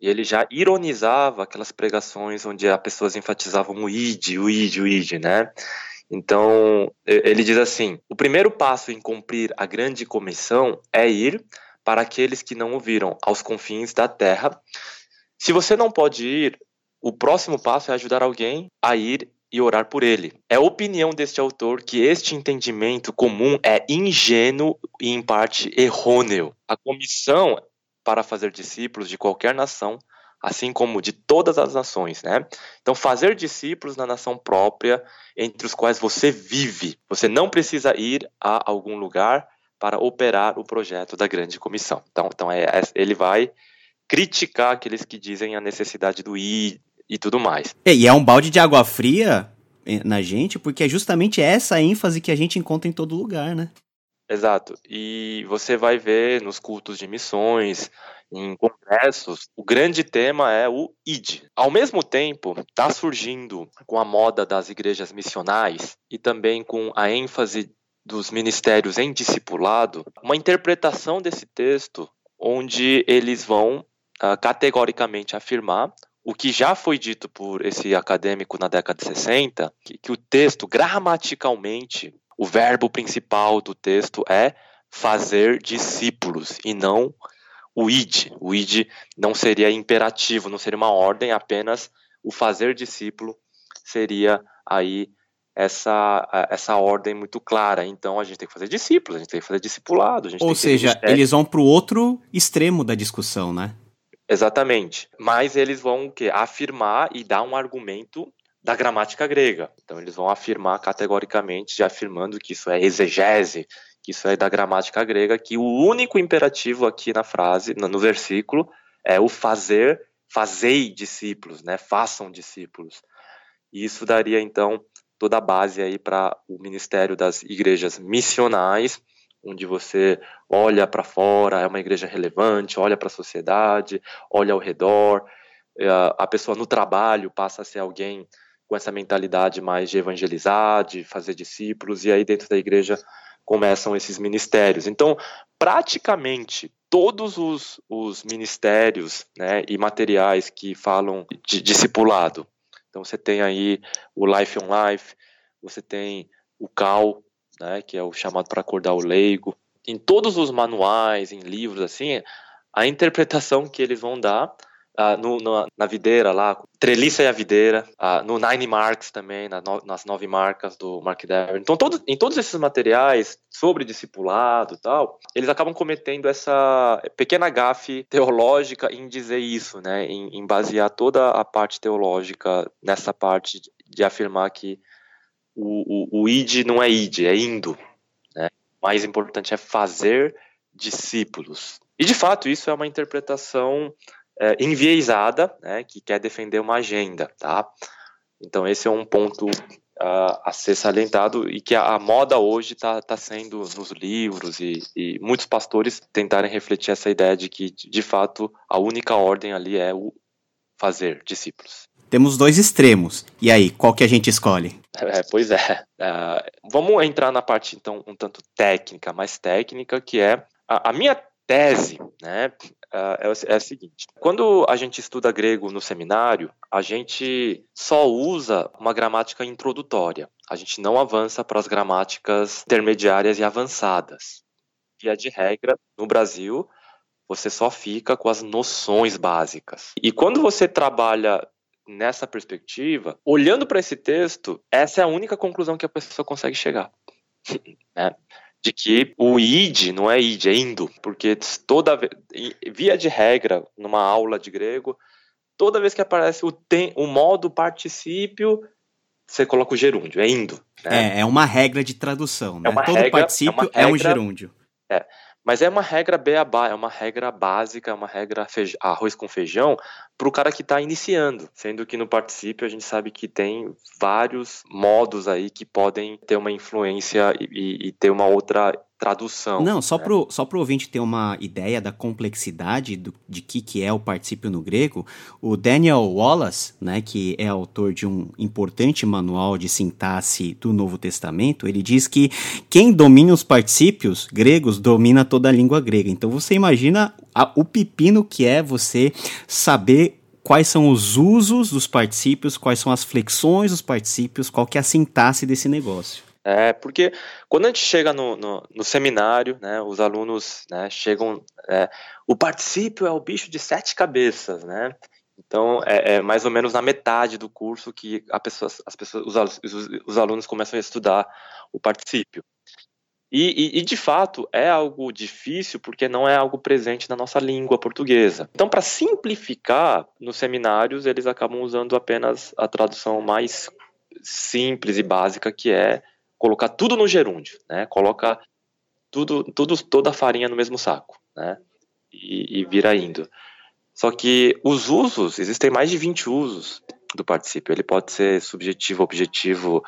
E ele já ironizava aquelas pregações onde as pessoas enfatizavam o id, o id, o id, né? Então, ele diz assim: o primeiro passo em cumprir a grande comissão é ir para aqueles que não ouviram aos confins da terra. Se você não pode ir, o próximo passo é ajudar alguém a ir e orar por ele. É opinião deste autor que este entendimento comum é ingênuo e, em parte, errôneo. A comissão para fazer discípulos de qualquer nação, assim como de todas as nações, né? Então, fazer discípulos na nação própria, entre os quais você vive. Você não precisa ir a algum lugar para operar o projeto da grande comissão. Então, então é, é ele vai criticar aqueles que dizem a necessidade do ir e tudo mais. É, e é um balde de água fria eh, na gente, porque é justamente essa ênfase que a gente encontra em todo lugar, né? Exato. E você vai ver nos cultos de missões, em congressos, o grande tema é o ID. Ao mesmo tempo, está surgindo com a moda das igrejas missionais e também com a ênfase dos ministérios em discipulado, uma interpretação desse texto onde eles vão uh, categoricamente afirmar o que já foi dito por esse acadêmico na década de 60, que, que o texto, gramaticalmente, o verbo principal do texto é fazer discípulos e não o id. O id não seria imperativo, não seria uma ordem, apenas o fazer discípulo seria aí essa, essa ordem muito clara. Então a gente tem que fazer discípulos, a gente tem que fazer discipulado. Ou seja, eles vão para o outro extremo da discussão, né? Exatamente. Mas eles vão o quê? afirmar e dar um argumento da gramática grega. Então eles vão afirmar categoricamente, já afirmando que isso é exegese, que isso é da gramática grega, que o único imperativo aqui na frase, no versículo, é o fazer, fazei discípulos, né? Façam discípulos. E isso daria então toda a base aí para o ministério das igrejas missionais, onde você olha para fora, é uma igreja relevante, olha para a sociedade, olha ao redor, é, a pessoa no trabalho passa a ser alguém com essa mentalidade mais de evangelizar, de fazer discípulos, e aí dentro da igreja começam esses ministérios. Então, praticamente todos os, os ministérios né, e materiais que falam de discipulado, então você tem aí o Life on Life, você tem o CAL, né, que é o chamado para acordar o leigo. Em todos os manuais, em livros assim, a interpretação que eles vão dar Uh, no, no, na videira lá, Treliça e a Videira, uh, no Nine Marks também, na no, nas nove marcas do Mark Dever. Então, todo, em todos esses materiais sobre discipulado e tal, eles acabam cometendo essa pequena gafe teológica em dizer isso, né, em, em basear toda a parte teológica nessa parte de afirmar que o, o, o id não é id, é indo. Né? O mais importante é fazer discípulos. E de fato, isso é uma interpretação é, enviesada, né, que quer defender uma agenda, tá? Então esse é um ponto uh, a ser salientado e que a, a moda hoje está tá sendo nos livros e, e, muitos pastores tentarem refletir essa ideia de que de fato a única ordem ali é o fazer discípulos. Temos dois extremos. E aí, qual que a gente escolhe? É, pois é. Uh, vamos entrar na parte então um tanto técnica, mais técnica, que é a, a minha tese, né, é, é a seguinte: quando a gente estuda grego no seminário, a gente só usa uma gramática introdutória. A gente não avança para as gramáticas intermediárias e avançadas. Via de regra, no Brasil, você só fica com as noções básicas. E quando você trabalha nessa perspectiva, olhando para esse texto, essa é a única conclusão que a pessoa consegue chegar. né? de que o id não é id, é indo, porque toda via de regra, numa aula de grego, toda vez que aparece o, tem, o modo particípio, você coloca o gerúndio, é indo. Né? É, é uma regra de tradução, né? É Todo regra, particípio é, regra, é, um gerúndio. É, mas é uma regra beabá, é uma regra básica, é uma regra arroz com feijão para o cara que está iniciando. Sendo que no particípio a gente sabe que tem vários modos aí que podem ter uma influência e, e ter uma outra tradução. Não, só né? pro, só pro ouvinte ter uma ideia da complexidade do, de que, que é o particípio no grego, o Daniel Wallace, né, que é autor de um importante manual de sintaxe do Novo Testamento, ele diz que quem domina os particípios gregos domina toda a língua grega. Então você imagina a, o pepino que é você saber quais são os usos dos particípios, quais são as flexões dos particípios, qual que é a sintaxe desse negócio. É, porque quando a gente chega no, no, no seminário, né, os alunos né, chegam. É, o particípio é o bicho de sete cabeças, né? Então, é, é, mais ou menos na metade do curso que a pessoa, as pessoas, os, os, os alunos começam a estudar o particípio. E, e, e, de fato é algo difícil porque não é algo presente na nossa língua portuguesa. Então, para simplificar, nos seminários eles acabam usando apenas a tradução mais simples e básica, que é colocar tudo no gerúndio, né? Coloca tudo, tudo, toda a farinha no mesmo saco, né? E, e vira indo. Só que os usos, existem mais de 20 usos do particípio. Ele pode ser subjetivo, objetivo,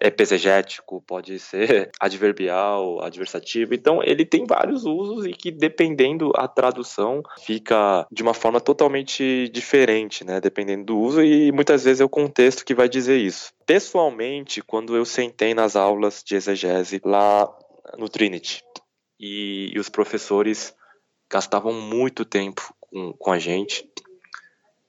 epesegético, pode ser adverbial, adversativo. Então, ele tem vários usos e que, dependendo a tradução, fica de uma forma totalmente diferente, né? Dependendo do uso e muitas vezes é o contexto que vai dizer isso. Pessoalmente, quando eu sentei nas aulas de exegese lá no Trinity e, e os professores gastavam muito tempo com, com a gente,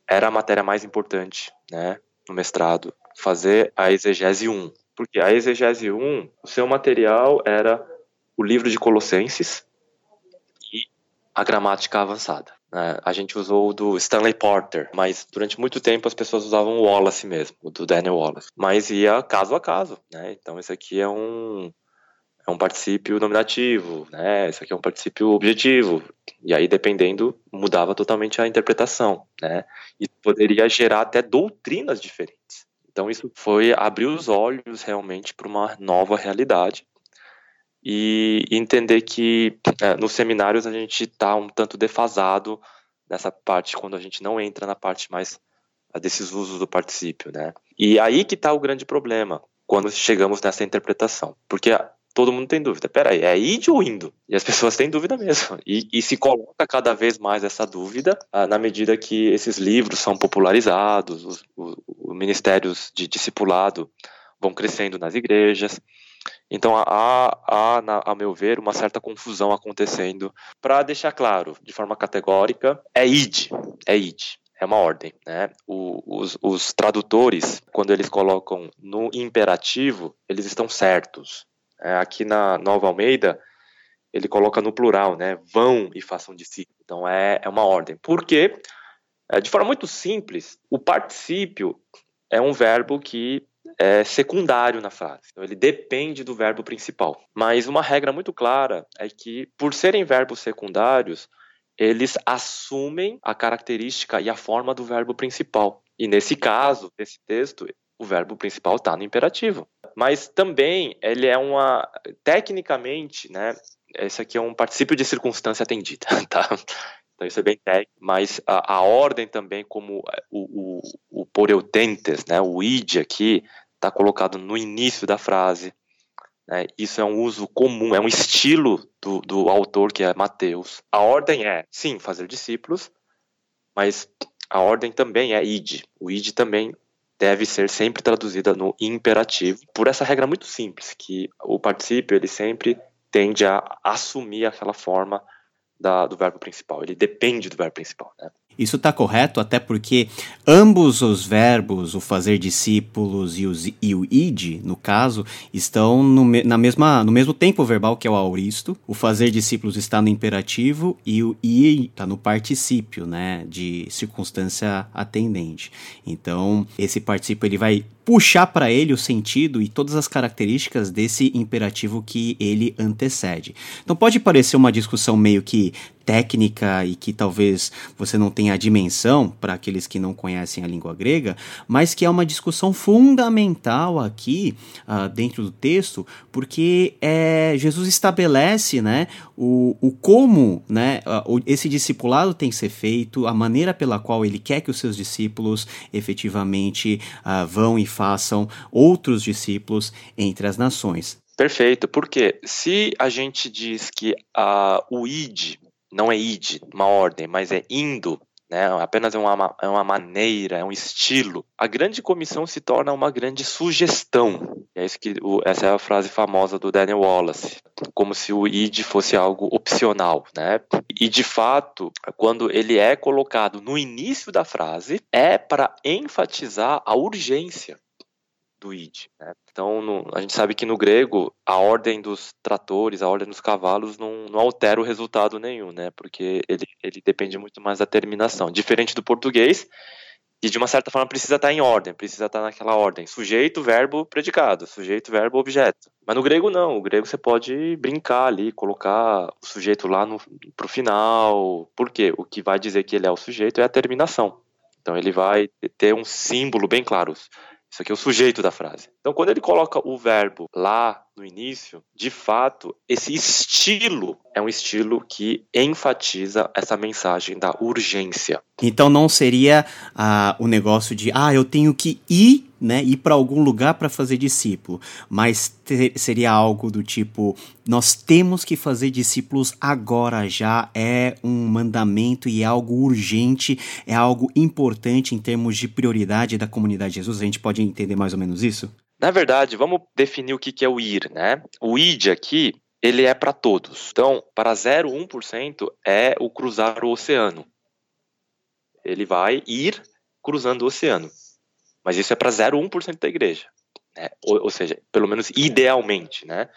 era a matéria mais importante, né, no mestrado, fazer a exegese 1. Porque a exegese 1, o seu material era o livro de Colossenses e a gramática avançada. Né? A gente usou o do Stanley Porter, mas durante muito tempo as pessoas usavam o Wallace mesmo, o do Daniel Wallace. Mas ia caso a caso, né? Então esse aqui é um é um particípio nominativo, né? Esse aqui é um particípio objetivo. E aí, dependendo, mudava totalmente a interpretação, né? E poderia gerar até doutrinas diferentes. Então, isso foi abrir os olhos realmente para uma nova realidade e entender que é, nos seminários a gente está um tanto defasado nessa parte, quando a gente não entra na parte mais desses usos do particípio, né? E aí que está o grande problema, quando chegamos nessa interpretação. Porque todo mundo tem dúvida. Peraí, é id ou indo? E as pessoas têm dúvida mesmo. E, e se coloca cada vez mais essa dúvida ah, na medida que esses livros são popularizados, os, os, os ministérios de discipulado vão crescendo nas igrejas. Então há, há, a meu ver, uma certa confusão acontecendo. Para deixar claro, de forma categórica, é id, é id. É uma ordem, né? O, os, os tradutores, quando eles colocam no imperativo, eles estão certos. É, aqui na Nova Almeida, ele coloca no plural, né? Vão e façam discípulos. Então é, é uma ordem. Por quê? É, de forma muito simples, o particípio é um verbo que é secundário na frase. Então, ele depende do verbo principal. Mas uma regra muito clara é que, por serem verbos secundários, eles assumem a característica e a forma do verbo principal. E nesse caso, nesse texto, o verbo principal está no imperativo. Mas também ele é uma, tecnicamente, né? Esse aqui é um particípio de circunstância atendida, tá? Então isso é bem técnico, mas a, a ordem também, como o, o, o poreutentes, né? O id aqui está colocado no início da frase. Né? Isso é um uso comum, é um estilo do, do autor que é Mateus. A ordem é, sim, fazer discípulos, mas a ordem também é id. O id também deve ser sempre traduzida no imperativo, por essa regra muito simples, que o particípio ele sempre tende a assumir aquela forma da, do verbo principal, ele depende do verbo principal. Né? Isso está correto, até porque ambos os verbos, o fazer discípulos e, os, e o id, no caso, estão no, na mesma, no mesmo tempo verbal que é o auristo. O fazer discípulos está no imperativo e o i está no particípio, né, de circunstância atendente. Então, esse particípio ele vai puxar para ele o sentido e todas as características desse imperativo que ele antecede. Então pode parecer uma discussão meio que técnica e que talvez você não tenha a dimensão para aqueles que não conhecem a língua grega, mas que é uma discussão fundamental aqui uh, dentro do texto, porque é, Jesus estabelece né, o, o como né, uh, esse discipulado tem que ser feito, a maneira pela qual ele quer que os seus discípulos efetivamente uh, vão e façam outros discípulos entre as nações. Perfeito, porque se a gente diz que o id não é id, uma ordem, mas é indo, né? apenas é uma, é uma maneira, é um estilo. A grande comissão se torna uma grande sugestão. É isso que o, essa é a frase famosa do Daniel Wallace, como se o id fosse algo opcional, né? E de fato, quando ele é colocado no início da frase, é para enfatizar a urgência do id. Né? Então, no, a gente sabe que no grego, a ordem dos tratores, a ordem dos cavalos não, não altera o resultado nenhum, né? porque ele, ele depende muito mais da terminação. Diferente do português, que de uma certa forma precisa estar em ordem, precisa estar naquela ordem. Sujeito, verbo, predicado. Sujeito, verbo, objeto. Mas no grego não. O grego você pode brincar ali, colocar o sujeito lá no, pro final. Por quê? O que vai dizer que ele é o sujeito é a terminação. Então ele vai ter um símbolo bem claro. Isso aqui é o sujeito da frase. Então, quando ele coloca o verbo lá no início, de fato, esse estilo é um estilo que enfatiza essa mensagem da urgência. Então, não seria ah, o negócio de, ah, eu tenho que ir né, ir para algum lugar para fazer discípulo, mas ter, seria algo do tipo: nós temos que fazer discípulos agora já, é um mandamento e é algo urgente, é algo importante em termos de prioridade da comunidade de Jesus. A gente pode entender mais ou menos isso? Na verdade, vamos definir o que é o ir, né? O id aqui, ele é para todos. Então, para 0,1% é o cruzar o oceano. Ele vai ir cruzando o oceano. Mas isso é para 0,1% da igreja. Né? Ou, ou, seja, pelo menos idealmente, né?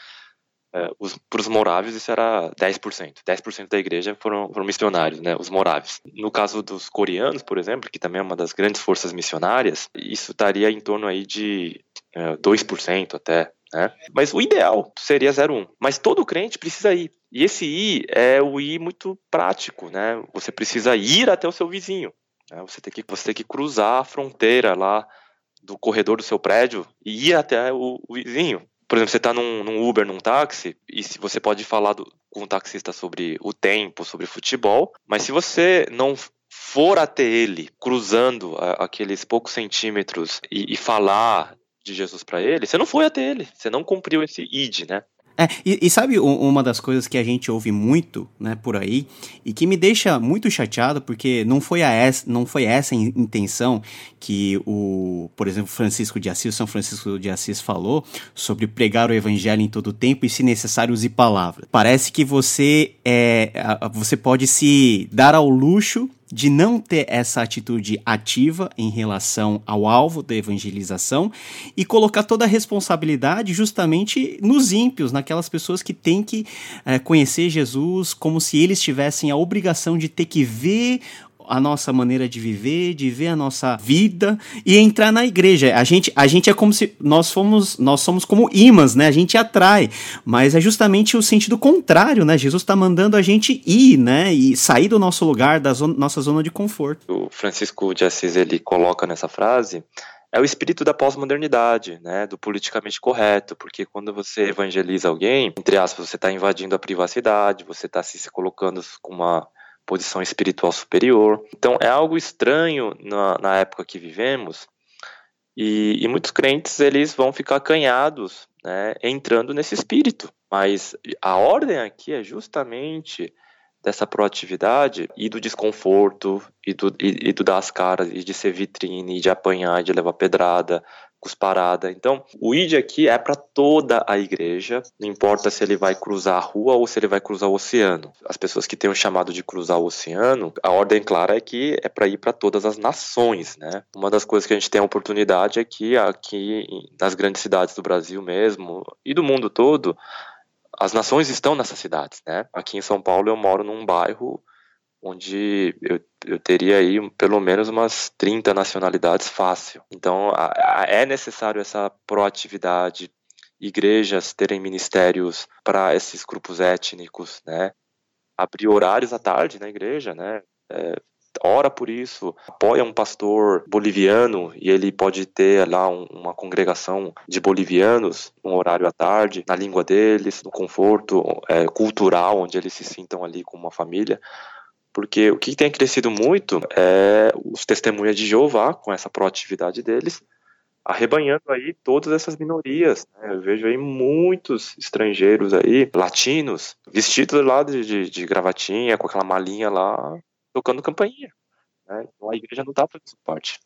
É, para os morávios isso era 10%. 10% da igreja foram, foram missionários, né, os morávios. No caso dos coreanos, por exemplo, que também é uma das grandes forças missionárias, isso estaria em torno aí de é, 2% até. Né? Mas o ideal seria 0,1. Mas todo crente precisa ir. E esse ir é o ir muito prático, né? Você precisa ir até o seu vizinho. Né? Você, tem que, você tem que cruzar a fronteira lá do corredor do seu prédio e ir até o, o vizinho. Por exemplo, você está num, num, Uber, num táxi, e se você pode falar do, com o taxista sobre o tempo, sobre futebol, mas se você não for até ele, cruzando a, aqueles poucos centímetros e, e falar de Jesus para ele, você não foi até ele, você não cumpriu esse id, né? É, e, e, sabe uma das coisas que a gente ouve muito, né, por aí, e que me deixa muito chateado, porque não foi, a essa, não foi essa a intenção que o, por exemplo, Francisco de Assis, São Francisco de Assis falou sobre pregar o evangelho em todo tempo e, se necessário, use palavras. Parece que você, é, você pode se dar ao luxo de não ter essa atitude ativa em relação ao alvo da evangelização e colocar toda a responsabilidade justamente nos ímpios, naquelas pessoas que têm que é, conhecer Jesus como se eles tivessem a obrigação de ter que ver a nossa maneira de viver, de ver a nossa vida e entrar na igreja. A gente, a gente é como se nós fomos, nós somos como imãs, né? A gente atrai, mas é justamente o sentido contrário, né? Jesus está mandando a gente ir, né? E sair do nosso lugar, da zona, nossa zona de conforto. O Francisco de Assis ele coloca nessa frase é o espírito da pós-modernidade, né, do politicamente correto, porque quando você evangeliza alguém, entre aspas, você está invadindo a privacidade, você está se colocando com uma posição espiritual superior. Então é algo estranho na, na época que vivemos e, e, muitos crentes eles vão ficar acanhados, né, entrando nesse espírito. Mas a ordem aqui é justamente dessa proatividade e do desconforto e do, e, e do dar as caras e de ser vitrine, e de apanhar, de levar pedrada, cusparada. Então, o ID aqui é para toda a igreja, não importa se ele vai cruzar a rua ou se ele vai cruzar o oceano. As pessoas que têm o chamado de cruzar o oceano, a ordem clara é que é para ir para todas as nações, né? Uma das coisas que a gente tem a oportunidade é que aqui nas grandes cidades do Brasil mesmo e do mundo todo, as nações estão nessas cidades, né? Aqui em São Paulo eu moro num bairro onde eu, eu teria aí pelo menos umas 30 nacionalidades fácil. Então a, a, é necessário essa proatividade, igrejas terem ministérios para esses grupos étnicos, né? Abrir horários à tarde na igreja, né? É, ora por isso, apoia um pastor boliviano e ele pode ter lá um, uma congregação de bolivianos um horário à tarde, na língua deles, no conforto é, cultural, onde eles se sintam ali como uma família. Porque o que tem crescido muito é os testemunhas de Jeová, com essa proatividade deles, arrebanhando aí todas essas minorias. Né? Eu vejo aí muitos estrangeiros aí, latinos, vestidos lá de, de, de gravatinha, com aquela malinha lá, tocando campainha. Né? Então a igreja não está fazendo parte.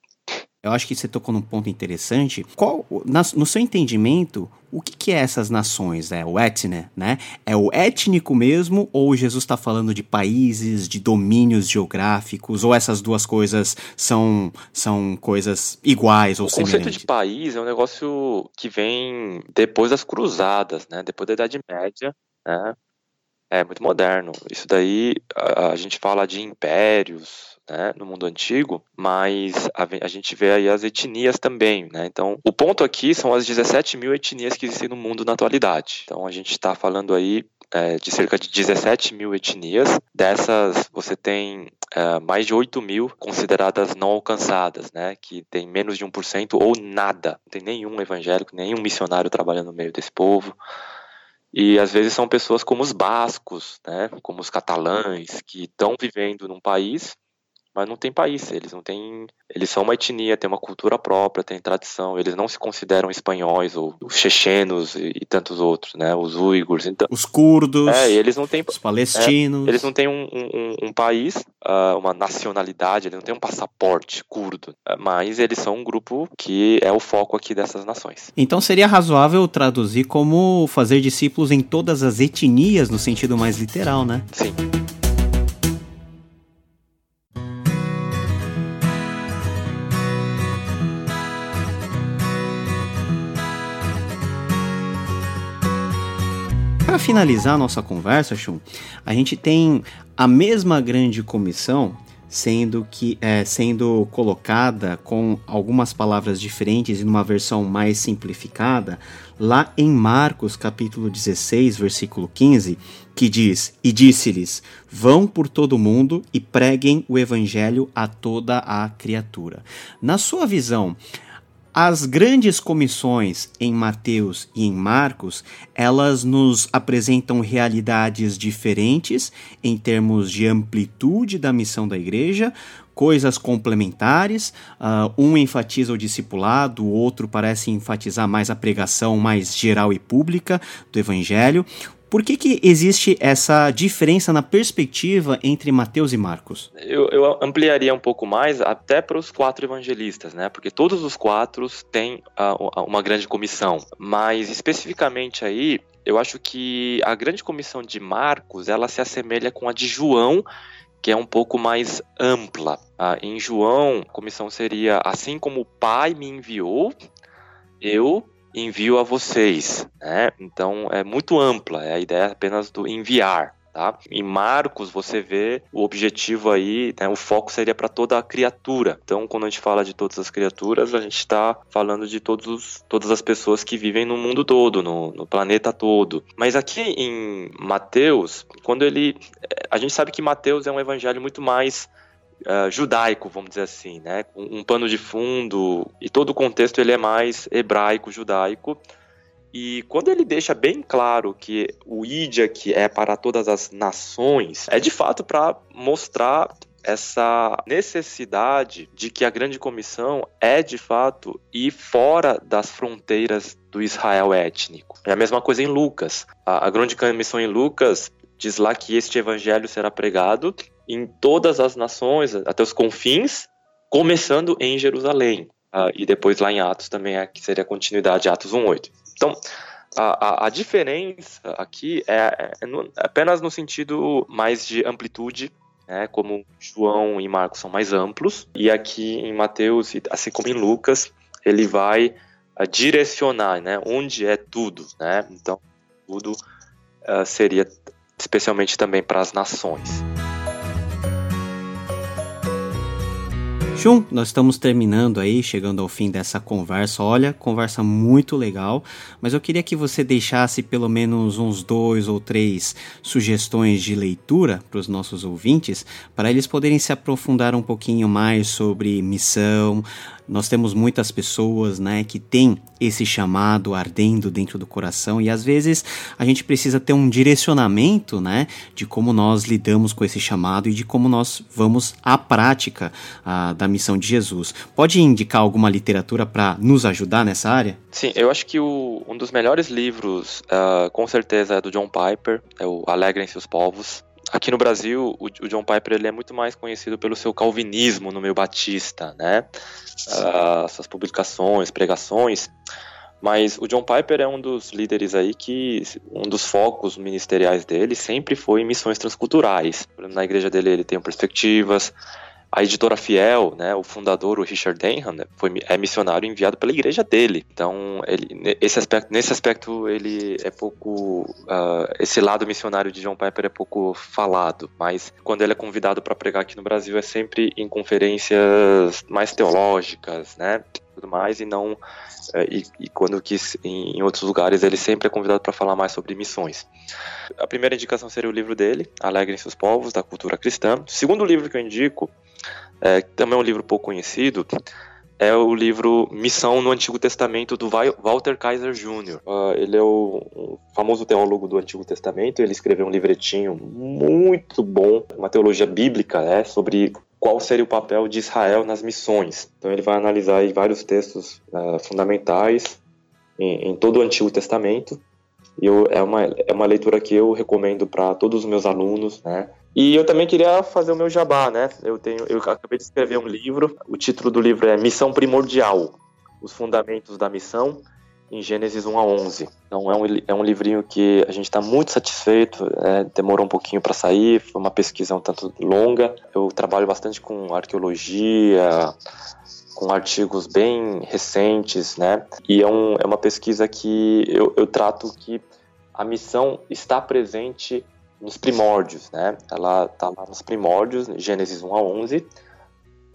Eu acho que você tocou num ponto interessante. Qual, na, no seu entendimento, o que, que é essas nações? É o etne, né? É o étnico mesmo ou Jesus está falando de países, de domínios geográficos? Ou essas duas coisas são, são coisas iguais ou semelhantes? O conceito de país é um negócio que vem depois das cruzadas, né? Depois da Idade Média, né? É muito moderno. Isso daí a, a gente fala de impérios, né, no mundo antigo, mas a, a, gente vê aí as etnias também, né? Então, o ponto aqui são as 17 mil etnias que existem no mundo na atualidade. Então, a gente está falando aí é, de cerca de 17 mil etnias. Dessas, você tem é, mais de 8 mil consideradas não alcançadas, né? Que tem menos de 1% ou nada. Não tem nenhum evangélico, nenhum missionário trabalhando no meio desse povo. E às vezes são pessoas como os bascos, né, como os catalães, que estão vivendo num país mas não tem país, eles não têm, eles são uma etnia, têm uma cultura própria, têm tradição, eles não se consideram espanhóis ou os chechenos e, e tantos outros, né, os uigurs, então, os curdos, é, eles não têm, os palestinos, é, eles não têm um, um, um país, uh, uma nacionalidade, eles não têm um passaporte curdo, uh, mas eles são um grupo que é o foco aqui dessas nações. Então seria razoável traduzir como fazer discípulos em todas as etnias no sentido mais literal, né? Sim. Para finalizar nossa conversa, Chum, a gente tem a mesma grande comissão sendo que é, sendo colocada com algumas palavras diferentes e numa versão mais simplificada lá em Marcos capítulo 16 versículo 15 que diz e disse-lhes vão por todo o mundo e preguem o evangelho a toda a criatura. Na sua visão as grandes comissões em Mateus e em Marcos, elas nos apresentam realidades diferentes em termos de amplitude da missão da igreja, coisas complementares. Uh, um enfatiza o discipulado, o outro parece enfatizar mais a pregação mais geral e pública do evangelho. Por que, que existe essa diferença na perspectiva entre Mateus e Marcos? Eu, eu ampliaria um pouco mais até para os quatro evangelistas, né? Porque todos os quatro têm uh, uma grande comissão. Mas especificamente aí, eu acho que a grande comissão de Marcos ela se assemelha com a de João que é um pouco mais ampla. Ah, em João, a comissão seria assim como o Pai me enviou, eu envio a vocês, né? Então é muito ampla, é a ideia apenas do enviar. Tá? Em Marcos você vê o objetivo aí, né, o foco seria para toda a criatura. Então, quando a gente fala de todas as criaturas, a gente está falando de todos, todas as pessoas que vivem no mundo todo, no, no planeta todo. Mas aqui em Mateus, quando ele, a gente sabe que Mateus é um evangelho muito mais uh, judaico, vamos dizer assim, né? Um, um, pano de fundo e todo o contexto ele é mais hebraico, judaico. E quando ele deixa bem claro que o ID aqui é para todas as nações, é de fato para mostrar essa necessidade de que a grande comissão é de fato ir fora das fronteiras do Israel étnico. É a mesma coisa em Lucas. A, a grande comissão em Lucas diz lá que este evangelho será pregado em todas as nações, até os confins, começando em Jerusalém. Uh, e depois lá em Atos também, é, que seria a continuidade, Atos 1.8. Então, a, a, a, diferença aqui é, é, no, apenas no sentido mais de amplitude, né, como João e Marcos são mais amplos, e aqui em Mateus, assim como em Lucas, ele vai uh, direcionar né, onde é tudo. Né? Então, tudo uh, seria especialmente também para as nações. Chum, nós estamos terminando aí, chegando ao fim dessa conversa. Olha, conversa muito legal, mas eu queria que você deixasse pelo menos uns dois ou três sugestões de leitura para os nossos ouvintes, para eles poderem se aprofundar um pouquinho mais sobre missão, nós temos muitas pessoas, né, que têm esse chamado ardendo dentro do coração e às vezes a gente precisa ter um direcionamento, né, de como nós lidamos com esse chamado e de como nós vamos à prática uh, da missão de Jesus. Pode indicar alguma literatura para nos ajudar nessa área? Sim, eu acho que o, um dos melhores livros, uh, com certeza, é do John Piper, é o Alegrem-se os Povos. Aqui no Brasil, o, o, John Piper ele é muito mais conhecido pelo seu calvinismo no meio batista, né? Uh, suas publicações, pregações. Mas o John Piper é um dos líderes aí que um dos focos ministeriais dele sempre foi missões transculturais. Na igreja dele ele tem perspectivas, a editora Fiel, né, o fundador, o Richard Denham, né, foi, é missionário enviado pela igreja dele. Então, ele, esse aspecto, nesse aspecto, ele é pouco. Uh, esse lado missionário de John Piper é pouco falado, mas quando ele é convidado para pregar aqui no Brasil é sempre em conferências mais teológicas, né? Tudo mais, e não. Uh, e, e, quando quis em, em outros lugares, ele sempre é convidado para falar mais sobre missões. A primeira indicação seria o livro dele, Alegrem-se os Povos, da Cultura Cristã. O segundo livro que eu indico é, também é um livro pouco conhecido, é o livro Missão no Antigo Testamento do Walter Kaiser Jr. Uh, ele é o famoso teólogo do Antigo Testamento. Ele escreveu um livretinho muito bom, uma teologia bíblica, né, sobre qual seria o papel de Israel nas missões. Então ele vai analisar vários textos uh, fundamentais em, em, todo o Antigo Testamento. E eu, é, uma, é uma leitura que eu recomendo para todos os meus alunos, né? E eu também queria fazer o meu jabá, né? Eu tenho, eu acabei de escrever um livro. O título do livro é Missão Primordial: Os Fundamentos da Missão em Gênesis 1 a 11. Então é um, é um livrinho que a gente está muito satisfeito. É, demorou um pouquinho para sair, foi uma pesquisa um tanto longa. Eu trabalho bastante com arqueologia, com artigos bem recentes, né? E é, um, é uma pesquisa que eu, eu trato que a missão está presente nos primórdios, né? Ela está lá nos primórdios, Gênesis 1 a 11,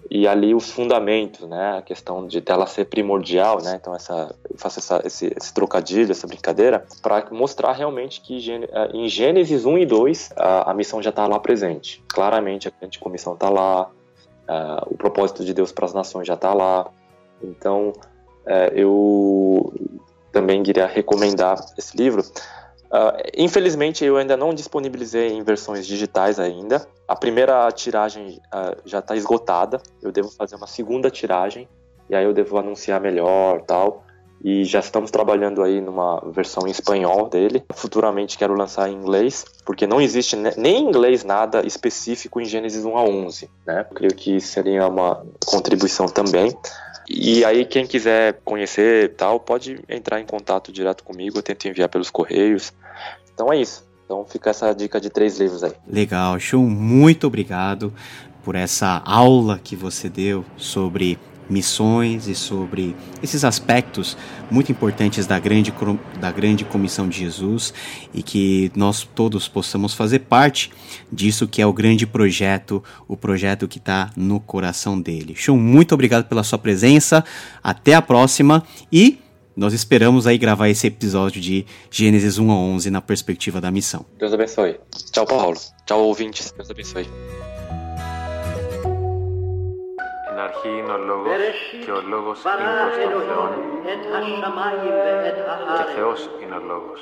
e ali os fundamentos, né? A questão de dela ser primordial, né? Então essa, faço essa, esse, esse trocadilho, essa brincadeira, para mostrar realmente que eh, em Gênesis 1 e 2 a, a missão já está lá presente. Claramente a grande comissão está lá, uh, o propósito de Deus para as nações já está lá. Então uh, eu também queria recomendar esse livro Uh, infelizmente, eu ainda não disponibilizei em versões digitais ainda. A primeira tiragem uh, já está esgotada. Eu devo fazer uma segunda tiragem e aí eu devo anunciar melhor, tal. E já estamos trabalhando aí numa versão em espanhol dele. Futuramente quero lançar em inglês, porque não existe nem em inglês nada específico em Gênesis 1 a 11, né? Eu creio que seria uma contribuição também. E aí, quem quiser conhecer tal, pode entrar em contato direto comigo, eu tento enviar pelos correios. Então é isso. Então fica essa dica de três livros aí. Legal, show. Muito obrigado por essa aula que você deu sobre missões e sobre esses aspectos muito importantes da grande, da grande comissão de Jesus e que nós todos possamos fazer parte disso que é o grande projeto, o projeto que está no coração dele. Show, muito obrigado pela sua presença, até a próxima e nós esperamos aí gravar esse episódio de Gênesis 1 a 11 na perspectiva da missão. Deus abençoe. Tchau, Paulo. Tchau, ouvintes. Deus abençoe. Αρχή είναι ο Λόγος και ο Λόγος είναι προς τον Θεό. και Θεός είναι ο Λόγος.